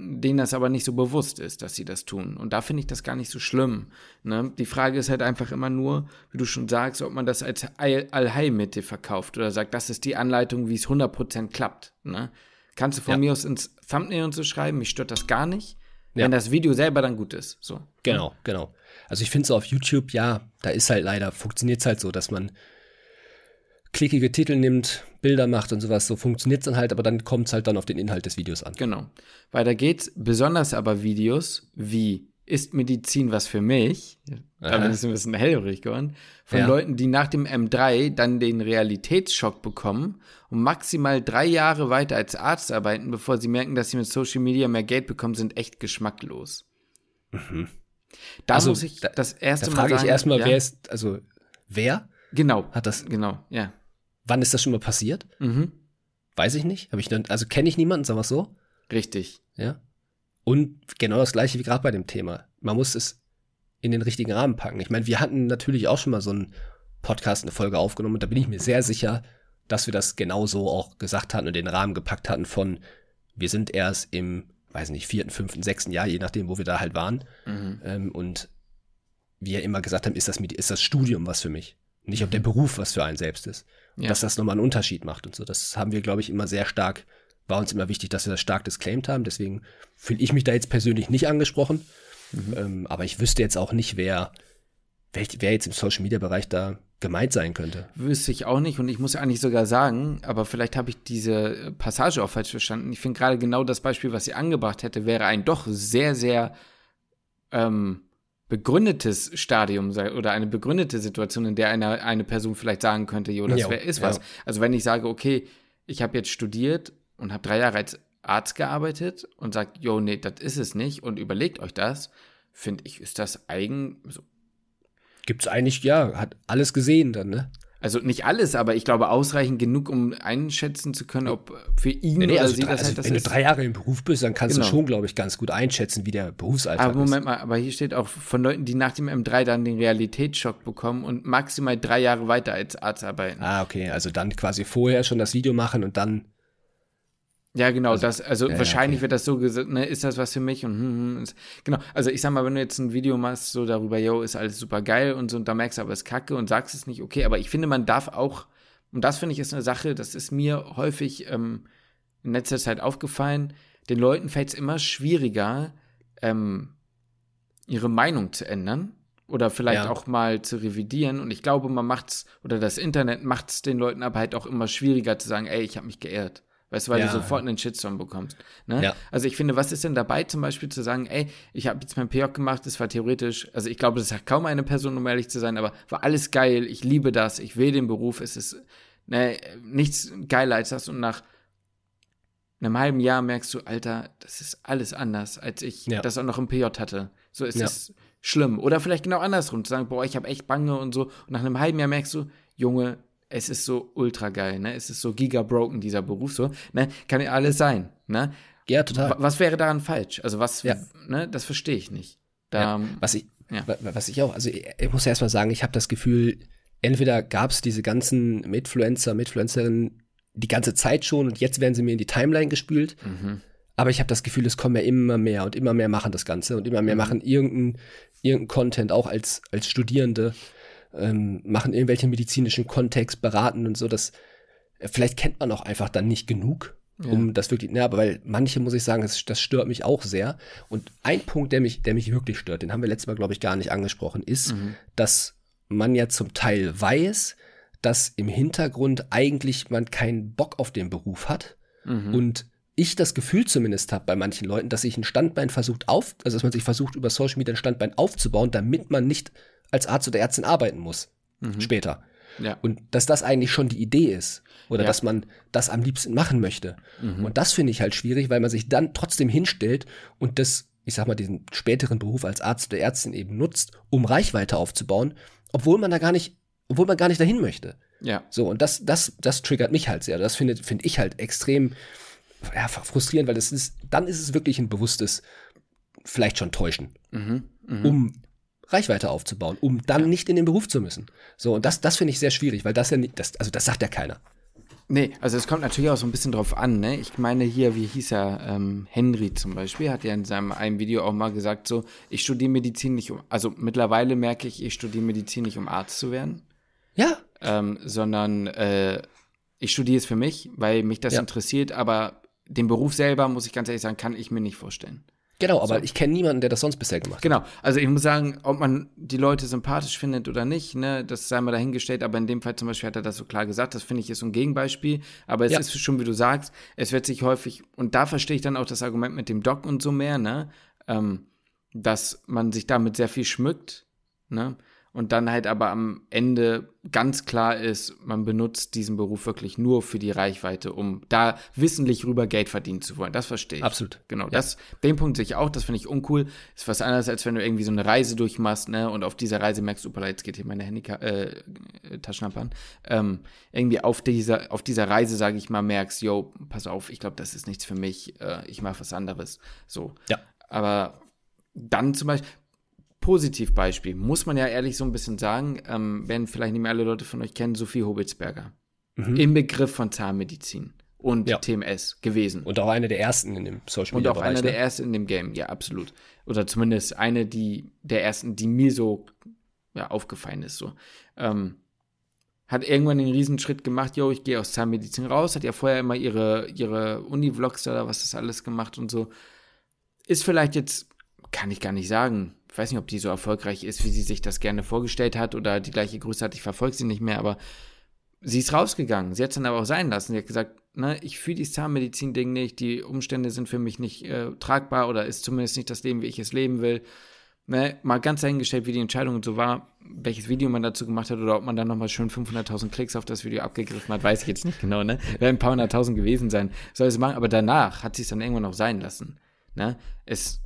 denen das aber nicht so bewusst ist, dass sie das tun. Und da finde ich das gar nicht so schlimm. Ne? Die Frage ist halt einfach immer nur, wie du schon sagst, ob man das als Allheilmittel verkauft oder sagt, das ist die Anleitung, wie es 100% klappt. Ne? Kannst du von ja. mir aus ins Thumbnail und so schreiben, mich stört das gar nicht. Ja. Wenn das Video selber dann gut ist. So. Genau, genau. Also ich finde so auf YouTube, ja, da ist halt leider, funktioniert es halt so, dass man klickige Titel nimmt, Bilder macht und sowas, so funktioniert es dann halt, aber dann kommt es halt dann auf den Inhalt des Videos an. Genau. Weiter geht's, besonders aber Videos wie Ist Medizin was für mich? Da bin ich ein bisschen hellhörig geworden. Von ja. Leuten, die nach dem M3 dann den Realitätsschock bekommen und maximal drei Jahre weiter als Arzt arbeiten, bevor sie merken, dass sie mit Social Media mehr Geld bekommen, sind echt geschmacklos. Mhm. Da also, muss ich das erste da Mal. frage ich erstmal, ja? wer ist, also wer? Genau. Hat das? Genau, ja. Wann ist das schon mal passiert? Mhm. Weiß ich nicht. Habe ich dann, also kenne ich niemanden, sagen wir so. Richtig. Ja. Und genau das gleiche wie gerade bei dem Thema. Man muss es in den richtigen Rahmen packen. Ich meine, wir hatten natürlich auch schon mal so einen Podcast, eine Folge aufgenommen und da bin ich mir sehr sicher, dass wir das genauso auch gesagt hatten und den Rahmen gepackt hatten von, wir sind erst im, weiß nicht, vierten, fünften, sechsten Jahr, je nachdem, wo wir da halt waren. Mhm. Ähm, und wir immer gesagt haben, ist das, ist das Studium was für mich? Nicht, ob der. Beruf was für einen selbst ist. Ja. Dass das nochmal einen Unterschied macht und so. Das haben wir, glaube ich, immer sehr stark, war uns immer wichtig, dass wir das stark disclaimed haben. Deswegen fühle ich mich da jetzt persönlich nicht angesprochen. Mhm. Ähm, aber ich wüsste jetzt auch nicht, wer, wer, wer jetzt im Social Media Bereich da gemeint sein könnte. Wüsste ich auch nicht und ich muss eigentlich sogar sagen, aber vielleicht habe ich diese Passage auch falsch verstanden. Ich finde gerade genau das Beispiel, was sie angebracht hätte, wäre ein doch sehr, sehr ähm, begründetes Stadium oder eine begründete Situation, in der eine, eine Person vielleicht sagen könnte, jo, das wär, ist was. Ja. Also wenn ich sage, okay, ich habe jetzt studiert und habe drei Jahre als Arzt gearbeitet und sagt, jo, nee, das ist es nicht und überlegt euch das, finde ich, ist das eigen. So. Gibt es eigentlich, ja, hat alles gesehen dann, ne? Also nicht alles, aber ich glaube ausreichend genug, um einschätzen zu können, ob für ihn nee, nee, oder also sie drei, das halt das Wenn ist. du drei Jahre im Beruf bist, dann kannst genau. du schon, glaube ich, ganz gut einschätzen, wie der Berufsalltag aber Moment mal, aber hier steht auch von Leuten, die nach dem M3 dann den Realitätsschock bekommen und maximal drei Jahre weiter als Arzt arbeiten. Ah, okay, also dann quasi vorher schon das Video machen und dann ja, genau, also, das, also ja, wahrscheinlich okay. wird das so gesagt, ne, ist das was für mich und hm, hm, ist, genau, also ich sag mal, wenn du jetzt ein Video machst, so darüber, yo, ist alles super geil und so, und da merkst du aber, es ist kacke und sagst es nicht, okay, aber ich finde, man darf auch, und das finde ich ist eine Sache, das ist mir häufig ähm, in letzter Zeit aufgefallen, den Leuten fällt es immer schwieriger, ähm, ihre Meinung zu ändern oder vielleicht ja. auch mal zu revidieren. Und ich glaube, man macht's, oder das Internet macht es den Leuten aber halt auch immer schwieriger zu sagen, ey, ich habe mich geehrt. Weißt du, weil ja. du sofort einen Shitstorm bekommst. Ne? Ja. Also ich finde, was ist denn dabei, zum Beispiel zu sagen, ey, ich habe jetzt mein PJ gemacht, das war theoretisch, also ich glaube, das hat kaum eine Person, um ehrlich zu sein, aber war alles geil, ich liebe das, ich will den Beruf, es ist ne, nichts geiler als das und nach einem halben Jahr merkst du, Alter, das ist alles anders, als ich ja. das auch noch im PJ hatte. So ist es schlimm. Oder vielleicht genau andersrum, zu sagen, boah, ich habe echt Bange und so. Und nach einem halben Jahr merkst du, Junge, es ist so ultra geil, ne? Es ist so giga broken, dieser Beruf, so, ne? Kann ja alles sein, ne? Ja, total. Was wäre daran falsch? Also, was, ja. ne? Das verstehe ich nicht. Da, ja. Was ich, ja. was ich auch, also, ich muss erst mal sagen, ich habe das Gefühl, entweder gab es diese ganzen Mitfluencer, Mitfluencerinnen die ganze Zeit schon und jetzt werden sie mir in die Timeline gespült. Mhm. Aber ich habe das Gefühl, es kommen ja immer mehr und immer mehr machen das Ganze und immer mehr mhm. machen irgendeinen irgendein Content, auch als, als Studierende ähm, machen irgendwelchen medizinischen Kontext, beraten und so. Das, äh, vielleicht kennt man auch einfach dann nicht genug, um ja. das wirklich, ne, aber weil manche, muss ich sagen, das, das, stört mich auch sehr. Und ein Punkt, der mich, der mich wirklich stört, den haben wir letztes Mal, glaube ich, gar nicht angesprochen, ist, mhm. dass man ja zum Teil weiß, dass im Hintergrund eigentlich man keinen Bock auf den Beruf hat mhm. und ich das Gefühl zumindest habe bei manchen Leuten, dass sich ein Standbein versucht auf, also dass man sich versucht über Social Media ein Standbein aufzubauen, damit man nicht als Arzt oder Ärztin arbeiten muss. Mhm. Später. Ja. Und dass das eigentlich schon die Idee ist. Oder ja. dass man das am liebsten machen möchte. Mhm. Und das finde ich halt schwierig, weil man sich dann trotzdem hinstellt und das, ich sag mal, diesen späteren Beruf als Arzt oder Ärztin eben nutzt, um Reichweite aufzubauen, obwohl man da gar nicht, obwohl man gar nicht dahin möchte. Ja. So, und das, das, das triggert mich halt sehr. Das finde find ich halt extrem ja, frustrierend, weil das ist, dann ist es wirklich ein bewusstes, vielleicht schon Täuschen. Mhm. Mhm. Um Reichweite aufzubauen, um dann ja. nicht in den Beruf zu müssen. So, und das, das finde ich sehr schwierig, weil das ja nicht, das, also das sagt ja keiner. Nee, also es kommt natürlich auch so ein bisschen drauf an, ne? Ich meine hier, wie hieß er, ähm, Henry zum Beispiel, hat ja in seinem einem Video auch mal gesagt, so, ich studiere Medizin nicht um, also mittlerweile merke ich, ich studiere Medizin nicht, um Arzt zu werden. Ja. Ähm, sondern äh, ich studiere es für mich, weil mich das ja. interessiert, aber den Beruf selber, muss ich ganz ehrlich sagen, kann ich mir nicht vorstellen. Genau, aber so. ich kenne niemanden, der das sonst bisher gemacht hat. Genau, also ich muss sagen, ob man die Leute sympathisch findet oder nicht, ne, das sei mal dahingestellt, aber in dem Fall zum Beispiel hat er das so klar gesagt, das finde ich ist so ein Gegenbeispiel, aber es ja. ist schon, wie du sagst, es wird sich häufig, und da verstehe ich dann auch das Argument mit dem Doc und so mehr, ne, ähm, dass man sich damit sehr viel schmückt, ne, und dann halt aber am Ende ganz klar ist, man benutzt diesen Beruf wirklich nur für die Reichweite, um da wissentlich rüber Geld verdienen zu wollen. Das verstehe ich. Absolut. Genau. Ja. Das, den Punkt sehe ich auch, das finde ich uncool. Ist was anderes, als wenn du irgendwie so eine Reise durchmachst, ne, und auf dieser Reise merkst, super, jetzt geht hier meine Handy, äh, Taschenlampe an. Ähm, irgendwie auf dieser, auf dieser Reise, sage ich mal, merkst, yo, pass auf, ich glaube, das ist nichts für mich, äh, ich mache was anderes. So. Ja. Aber dann zum Beispiel, Positivbeispiel, muss man ja ehrlich so ein bisschen sagen, ähm, werden vielleicht nicht mehr alle Leute von euch kennen, Sophie Hobitzberger. Mhm. Im Begriff von Zahnmedizin und ja. TMS gewesen. Und auch eine der ersten in dem Social Media. Und auch eine ne? der ersten in dem Game, ja, absolut. Oder zumindest eine die, der ersten, die mir so ja, aufgefallen ist. So. Ähm, hat irgendwann den Riesenschritt gemacht, yo, ich gehe aus Zahnmedizin raus, hat ja vorher immer ihre, ihre Uni-Vlogs oder was das alles gemacht und so. Ist vielleicht jetzt, kann ich gar nicht sagen, ich weiß nicht, ob die so erfolgreich ist, wie sie sich das gerne vorgestellt hat oder die gleiche Größe hat. Ich verfolge sie nicht mehr, aber sie ist rausgegangen. Sie hat es dann aber auch sein lassen. Sie hat gesagt, ne, ich fühle dieses Zahnmedizin-Ding nicht, die Umstände sind für mich nicht äh, tragbar oder ist zumindest nicht das Leben, wie ich es leben will. Ne, mal ganz dahingestellt, wie die Entscheidung so war, welches Video man dazu gemacht hat oder ob man dann nochmal schön 500.000 Klicks auf das Video abgegriffen hat, weiß ich jetzt nicht genau, ne? Werden ein paar hunderttausend gewesen sein. Soll es machen, aber danach hat sie es dann irgendwann noch sein lassen. Ne? Es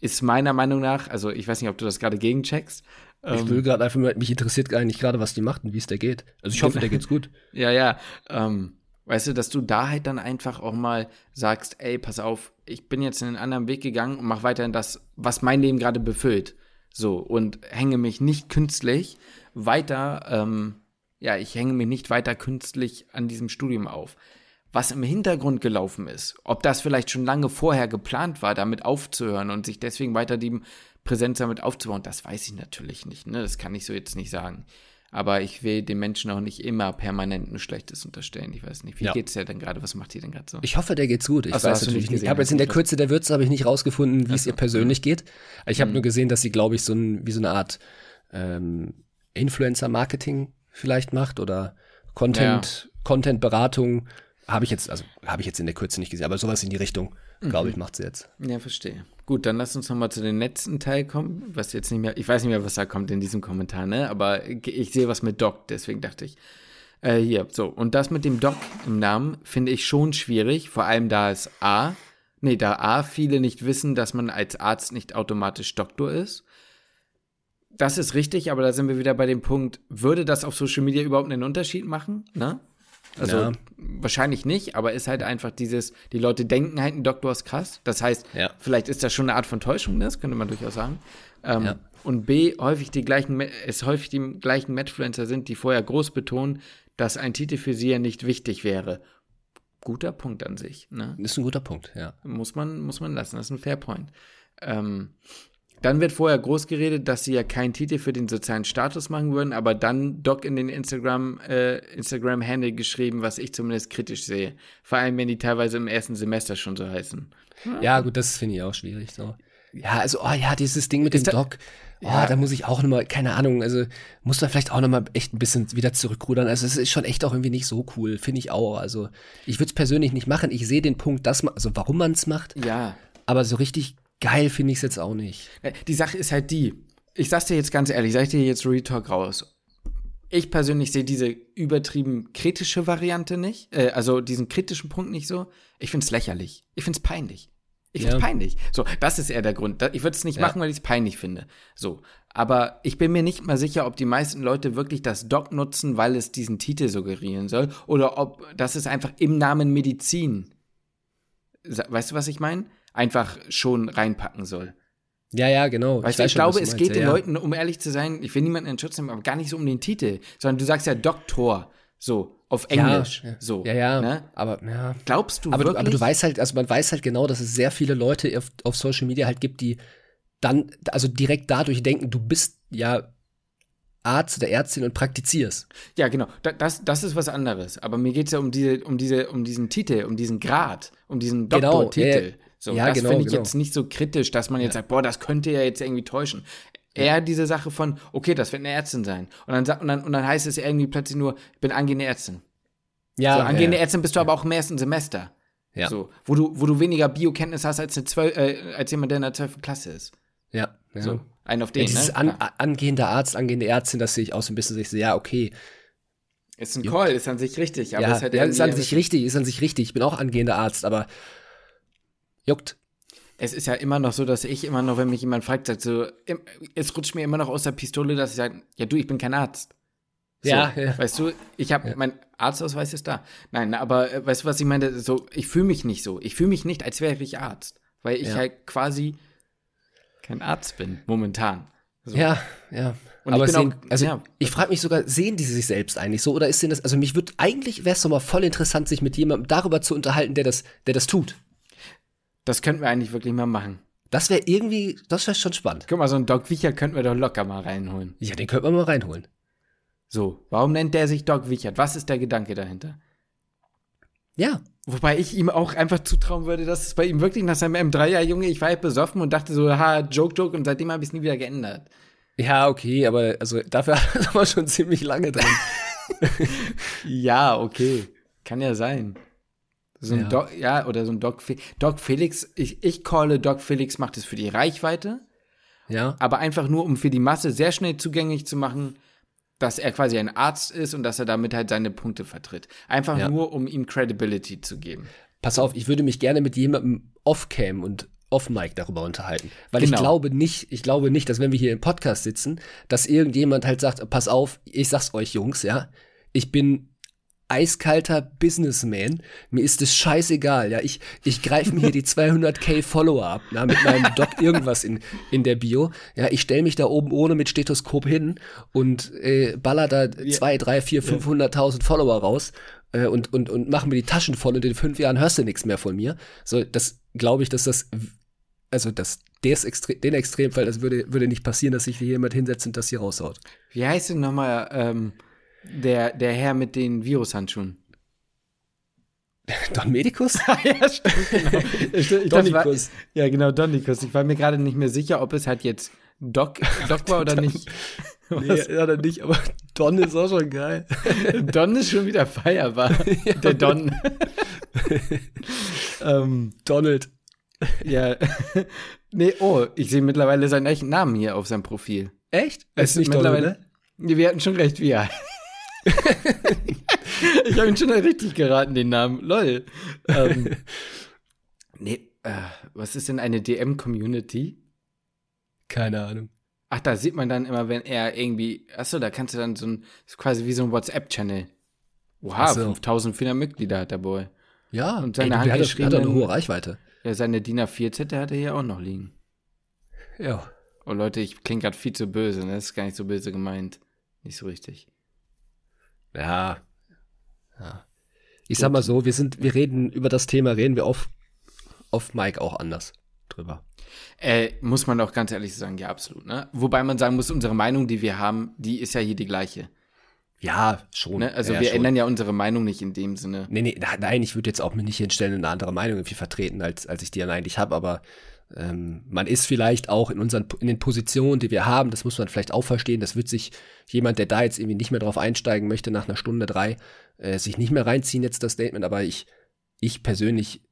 ist meiner Meinung nach, also ich weiß nicht, ob du das gerade gegencheckst. Ich will ähm, gerade einfach, mich interessiert nicht gerade, was die macht und wie es der geht. Also ich hoffe, der geht's gut. ja, ja. Ähm, weißt du, dass du da halt dann einfach auch mal sagst, ey, pass auf, ich bin jetzt in einen anderen Weg gegangen und mach weiterhin das, was mein Leben gerade befüllt. So, und hänge mich nicht künstlich weiter, ähm, ja, ich hänge mich nicht weiter künstlich an diesem Studium auf was im Hintergrund gelaufen ist, ob das vielleicht schon lange vorher geplant war, damit aufzuhören und sich deswegen weiter die Präsenz damit aufzubauen, das weiß ich natürlich nicht. Ne? Das kann ich so jetzt nicht sagen. Aber ich will den Menschen auch nicht immer permanent ein Schlechtes unterstellen. Ich weiß nicht, wie ja. geht's dir denn gerade? Was macht ihr denn gerade so? Ich hoffe, der geht's gut. Ich Achso, weiß natürlich nicht. Ich habe jetzt in der Kürze der Würze habe ich nicht rausgefunden, wie es ihr persönlich geht. Ich habe mhm. nur gesehen, dass sie, glaube ich, so ein, wie so eine Art ähm, Influencer-Marketing vielleicht macht oder Content, ja. Content-Beratung habe ich jetzt, also habe ich jetzt in der Kürze nicht gesehen, aber sowas in die Richtung, glaube mhm. ich, macht sie jetzt. Ja, verstehe. Gut, dann lass uns nochmal zu dem letzten Teil kommen, was jetzt nicht mehr, ich weiß nicht mehr, was da kommt in diesem Kommentar, ne? Aber ich sehe was mit Doc, deswegen dachte ich. Äh, hier, so. Und das mit dem Doc im Namen finde ich schon schwierig, vor allem da es A, nee, da A, viele nicht wissen, dass man als Arzt nicht automatisch Doktor ist. Das ist richtig, aber da sind wir wieder bei dem Punkt, würde das auf Social Media überhaupt einen Unterschied machen? Ne? Also ja. wahrscheinlich nicht, aber ist halt einfach dieses, die Leute denken halt, ein Doktor ist krass. Das heißt, ja. vielleicht ist das schon eine Art von Täuschung, ne? das könnte man durchaus sagen. Ähm, ja. Und B, häufig die gleichen, es häufig die gleichen Matchfluencer sind, die vorher groß betonen, dass ein Titel für sie ja nicht wichtig wäre. Guter Punkt an sich. Ne? Ist ein guter Punkt, ja. Muss man, muss man lassen, das ist ein Fairpoint. Ähm, dann wird vorher groß geredet, dass sie ja keinen Titel für den sozialen Status machen würden, aber dann Doc in den Instagram, äh, Instagram-Handle geschrieben, was ich zumindest kritisch sehe. Vor allem, wenn die teilweise im ersten Semester schon so heißen. Ja, gut, das finde ich auch schwierig. So. Ja, also, oh ja, dieses Ding mit dem Doc. Oh, ja. da muss ich auch nochmal, keine Ahnung, also muss da vielleicht auch nochmal echt ein bisschen wieder zurückrudern. Also es ist schon echt auch irgendwie nicht so cool, finde ich auch. Also ich würde es persönlich nicht machen. Ich sehe den Punkt, dass man, also warum man es macht. Ja. Aber so richtig geil finde ich es jetzt auch nicht. Äh, die Sache ist halt die, ich sag's dir jetzt ganz ehrlich, sag ich dir jetzt Retalk raus. Ich persönlich sehe diese übertrieben kritische Variante nicht, äh, also diesen kritischen Punkt nicht so. Ich find's lächerlich. Ich find's peinlich. Ich find's ja. peinlich. So, das ist eher der Grund. Ich würde es nicht ja. machen, weil ich es peinlich finde. So. Aber ich bin mir nicht mal sicher, ob die meisten Leute wirklich das Doc nutzen, weil es diesen Titel suggerieren soll. Oder ob das ist einfach im Namen Medizin. Weißt du, was ich meine? Einfach schon reinpacken soll. Ja, ja, genau. Weißt ich, ich schon, glaube, es geht den ja. Leuten, um ehrlich zu sein, ich will niemanden in Schutz nehmen, aber gar nicht so um den Titel, sondern du sagst ja Doktor, so, auf Englisch, ja, so. Ja, ja, ne? aber, ja. Glaubst du aber, wirklich? Du, aber du weißt halt, also man weiß halt genau, dass es sehr viele Leute auf, auf Social Media halt gibt, die dann, also direkt dadurch denken, du bist ja Arzt oder Ärztin und praktizierst. Ja, genau. Das, das ist was anderes. Aber mir geht es ja um diese, um diese, um diesen Titel, um diesen Grad, um diesen Doktortitel. Genau, So, ja, das genau, finde ich genau. jetzt nicht so kritisch, dass man jetzt ja. sagt, boah, das könnte ja jetzt irgendwie täuschen. Eher diese Sache von, okay, das wird eine Ärztin sein. Und dann, und dann, und dann heißt es irgendwie plötzlich nur, ich bin angehende Ärztin. Ja. So, angehende ja. Ärztin bist du aber auch im ersten Semester. Ja. So, wo du, wo du weniger Biokenntnis hast als, eine 12, äh, als jemand, der in der 12. Klasse ist. Ja. ja. So, einen auf den, ja, dieses ne? an, angehender Arzt, angehende Ärztin, das sehe ich auch so ein bisschen, ich so, ja, okay. Ist ein Call, ist an sich richtig, aber ja, ist halt ja, ist an sich richtig, ist an sich richtig. Ich bin auch angehender Arzt, aber juckt. Es ist ja immer noch so, dass ich immer noch, wenn mich jemand fragt, sagt so, es rutscht mir immer noch aus der Pistole, dass ich sage, ja du, ich bin kein Arzt. So, ja, ja, Weißt du, ich habe, ja. mein Arztausweis ist da. Nein, aber äh, weißt du, was ich meine? So, ich fühle mich nicht so. Ich fühle mich nicht, als wäre ich Arzt. Weil ich ja. halt quasi kein Arzt bin, momentan. So. Ja, ja. Und aber sehen, auch, also ja. ich frage mich sogar, sehen die sich selbst eigentlich so? Oder ist denn das, also mich würde, eigentlich wäre es doch mal voll interessant, sich mit jemandem darüber zu unterhalten, der das, der das tut. Das könnten wir eigentlich wirklich mal machen. Das wäre irgendwie, das wäre schon spannend. Guck mal, so einen Doc Wicher könnten wir doch locker mal reinholen. Ja, den könnten wir mal reinholen. So, warum nennt der sich Doc Wichert? Was ist der Gedanke dahinter? Ja. Wobei ich ihm auch einfach zutrauen würde, dass es bei ihm wirklich nach seinem M3-Jahr, Junge, ich war halt besoffen und dachte so, ha, Joke, Joke, und seitdem habe ich es nie wieder geändert. Ja, okay, aber also dafür aber schon ziemlich lange drin. ja, okay. Kann ja sein. So ein ja. Doc, ja, oder so ein Doc, Doc Felix, ich, ich calle Doc Felix macht es für die Reichweite. Ja. Aber einfach nur, um für die Masse sehr schnell zugänglich zu machen, dass er quasi ein Arzt ist und dass er damit halt seine Punkte vertritt. Einfach ja. nur, um ihm Credibility zu geben. Pass auf, ich würde mich gerne mit jemandem off-cam und off-mic darüber unterhalten. Weil genau. ich glaube nicht, ich glaube nicht, dass wenn wir hier im Podcast sitzen, dass irgendjemand halt sagt, pass auf, ich sag's euch Jungs, ja, ich bin eiskalter Businessman. Mir ist es scheißegal, ja. Ich, ich greife mir hier die 200k Follower ab, na, mit meinem Doc irgendwas in, in der Bio. Ja, ich stelle mich da oben ohne mit Stethoskop hin und äh, baller da ja. zwei, drei, vier, 500.000 Follower raus äh, und, und, und mache mir die Taschen voll und in fünf Jahren hörst du nichts mehr von mir. So, das glaube ich, dass das, also das, des Extre den Extremfall, das würde, würde nicht passieren, dass sich hier jemand hinsetzt und das hier raushaut. Wie heißt denn nochmal, ähm, der, der Herr mit den Virushandschuhen. Don Medicus? ja, stimmt, genau. Ich, Donicus. War, ja, genau, Donicus. Ich war mir gerade nicht mehr sicher, ob es halt jetzt Doc, Doc war oder nicht. nee, oder nicht, aber Don ist auch schon geil. Don ist schon wieder feierbar. ja, der Don. ähm, Donald. Ja. nee, oh, ich sehe mittlerweile seinen echten Namen hier auf seinem Profil. Echt? Es ist nicht mittlerweile. Donald, ne? Wir hatten schon recht, wie er ich habe ihn schon richtig geraten, den Namen. Lol. Ähm, nee, äh, was ist denn eine DM-Community? Keine Ahnung. Ach, da sieht man dann immer, wenn er irgendwie, achso, da kannst du dann so ein, quasi wie so ein WhatsApp-Channel. Oha, so. 5400 Mitglieder hat der Boy. Ja, und seine ey, hat, hat eine hohe Reichweite. Ja, seine DIN A4-Zettel hat er hier auch noch liegen. Ja. Oh Leute, ich klinge gerade viel zu böse, ne? Das ist gar nicht so böse gemeint. Nicht so richtig. Ja. ja. Ich Gut. sag mal so, wir sind, wir reden über das Thema, reden wir auf, auf Mike auch anders drüber. Äh, muss man auch ganz ehrlich sagen, ja, absolut. Ne? Wobei man sagen muss, unsere Meinung, die wir haben, die ist ja hier die gleiche. Ja, schon. Ne? Also ja, wir schon. ändern ja unsere Meinung nicht in dem Sinne. Nee, nee, nein, ich würde jetzt auch mir nicht hinstellen und eine andere Meinung irgendwie vertreten, als, als ich die dann eigentlich habe, aber ähm, man ist vielleicht auch in unseren in den Positionen, die wir haben, das muss man vielleicht auch verstehen. Das wird sich jemand, der da jetzt irgendwie nicht mehr drauf einsteigen möchte, nach einer Stunde drei, äh, sich nicht mehr reinziehen jetzt das Statement. Aber ich, ich persönlich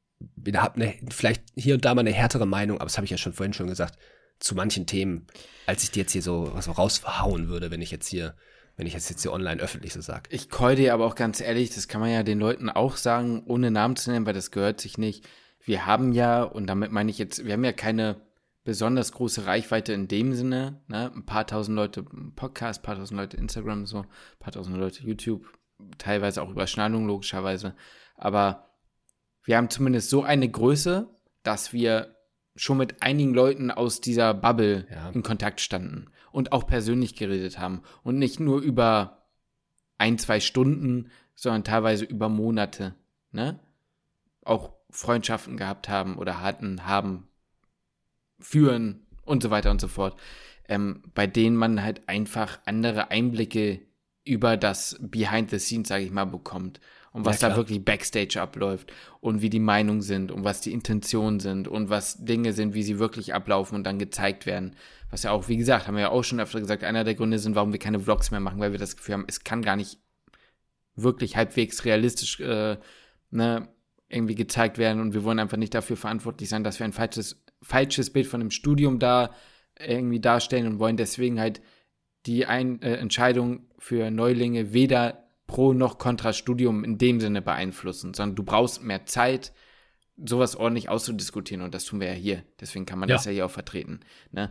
habe ne, vielleicht hier und da mal eine härtere Meinung, aber das habe ich ja schon vorhin schon gesagt, zu manchen Themen, als ich die jetzt hier so, so rausverhauen würde, wenn ich jetzt hier wenn ich das jetzt hier online öffentlich so sage. Ich keule dir aber auch ganz ehrlich, das kann man ja den Leuten auch sagen, ohne Namen zu nennen, weil das gehört sich nicht wir haben ja, und damit meine ich jetzt, wir haben ja keine besonders große Reichweite in dem Sinne, ne? ein paar tausend Leute Podcast, ein paar tausend Leute Instagram, so, ein paar tausend Leute YouTube, teilweise auch Überschneidung logischerweise, aber wir haben zumindest so eine Größe, dass wir schon mit einigen Leuten aus dieser Bubble ja. in Kontakt standen und auch persönlich geredet haben und nicht nur über ein, zwei Stunden, sondern teilweise über Monate, ne? Auch Freundschaften gehabt haben oder hatten, haben, führen und so weiter und so fort, ähm, bei denen man halt einfach andere Einblicke über das Behind the Scenes, sage ich mal, bekommt. und was Ja, da wirklich Backstage abläuft und wie die Meinungen sind und was die Intentionen sind und was Dinge sind, wie sie wirklich ablaufen und dann gezeigt werden. Was ja auch, wie gesagt, haben wir ja auch schon öfter gesagt, einer der Gründe sind, warum wir keine Vlogs mehr machen, weil wir das Gefühl haben, es kann gar nicht wirklich halbwegs realistisch äh, ne, irgendwie gezeigt werden und wir wollen einfach nicht dafür verantwortlich sein, dass wir ein falsches, falsches Bild von dem Studium da irgendwie darstellen und wollen deswegen halt die ein äh, Entscheidung für Neulinge weder pro noch contra Studium in dem Sinne beeinflussen, sondern du brauchst mehr Zeit, sowas ordentlich auszudiskutieren und das tun wir ja hier. Deswegen kann man Ja. das ja hier auch vertreten. Ne?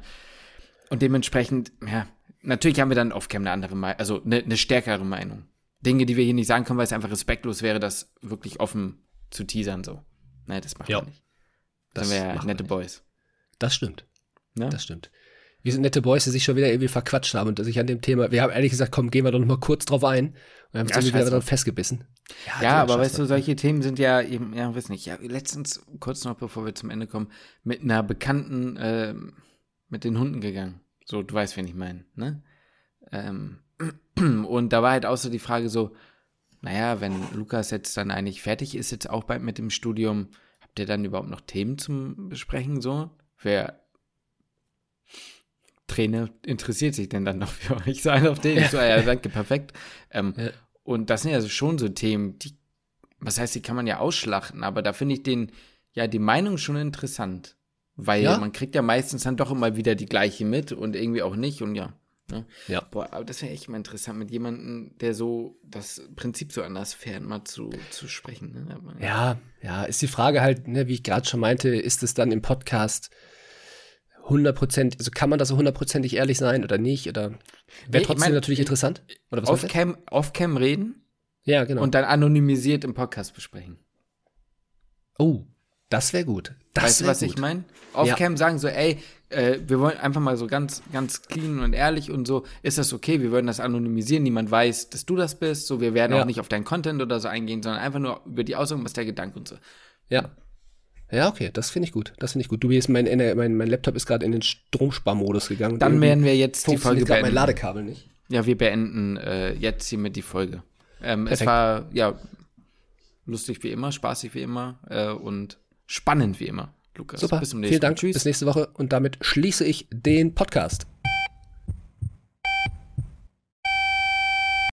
Und dementsprechend, ja, natürlich haben wir dann off-cam eine andere Meinung, also eine, eine stärkere Meinung. Dinge, die wir hier nicht sagen können, weil es einfach respektlos wäre, das wirklich offen zu teasern so. Ne, das machen Ja. wir nicht. Das Das sind wir ja wir nette nicht. Boys. Das stimmt. Ne? Das stimmt. Wir sind nette Boys, die sich schon wieder irgendwie verquatscht haben und sich an dem Thema, wir haben ehrlich gesagt, komm, gehen wir doch noch mal kurz drauf ein und haben uns Ja, wieder dran festgebissen. Ja, klar, aber weißt du, solche Themen sind ja eben, ja, weiß nicht, ja, letztens, kurz noch bevor wir zum Ende kommen, mit einer Bekannten ähm, mit den Hunden gegangen. So, du weißt, wen ich meine, ne? Ähm, und da war halt auch so die Frage so, naja, wenn Lukas jetzt dann eigentlich fertig ist, jetzt auch bald mit dem Studium, habt ihr dann überhaupt noch Themen zum Besprechen so? Wer Trainer interessiert sich denn dann noch für euch? So einer auf den. Ich so, ja, danke, perfekt. Ähm, Ja. Und das sind ja schon so Themen, die, was heißt, die kann man ja ausschlachten, aber da finde ich den, ja, die Meinung schon interessant. Weil Ja. man kriegt ja meistens dann doch immer wieder die gleiche mit und irgendwie auch nicht und ja. Ne? Ja. Boah, aber das wäre echt mal interessant, mit jemandem, der so das Prinzip so anders fährt, mal zu, zu sprechen. Ne? Aber, Ja, ja, ist die Frage halt, ne, wie ich gerade schon meinte, ist es dann im Podcast 100%, also kann man da so hundertprozentig ehrlich sein oder nicht? Oder wäre ich trotzdem mein, natürlich interessant? Oder was? Off-Cam off -cam reden Ja, genau. und dann anonymisiert im Podcast besprechen. oh, das wäre gut. Das weißt du, was gut. ich meine? Off-Cam sagen so, ey, äh, wir wollen einfach mal so ganz, ganz clean und ehrlich und so, ist das okay, wir würden das anonymisieren, niemand weiß, dass du das bist, so, wir werden Ja. auch nicht auf deinen Content oder so eingehen, sondern einfach nur über die Aussagen, was der Gedanke und so. Ja. Ja, okay, das finde ich gut. Das finde ich gut. Du bist mein, mein, mein Laptop ist gerade in den Stromsparmodus gegangen. Dann werden wir jetzt die Folge gerade mein beenden. Ladekabel nicht. Ja, wir beenden äh, jetzt hiermit die Folge. Ähm, es war, ja, lustig wie immer, spaßig wie immer äh, und spannend wie immer, Lukas. Super. Bis zum nächsten Vielen Dank. Mal. Tschüss. Bis nächste Woche. Und damit schließe ich den Podcast.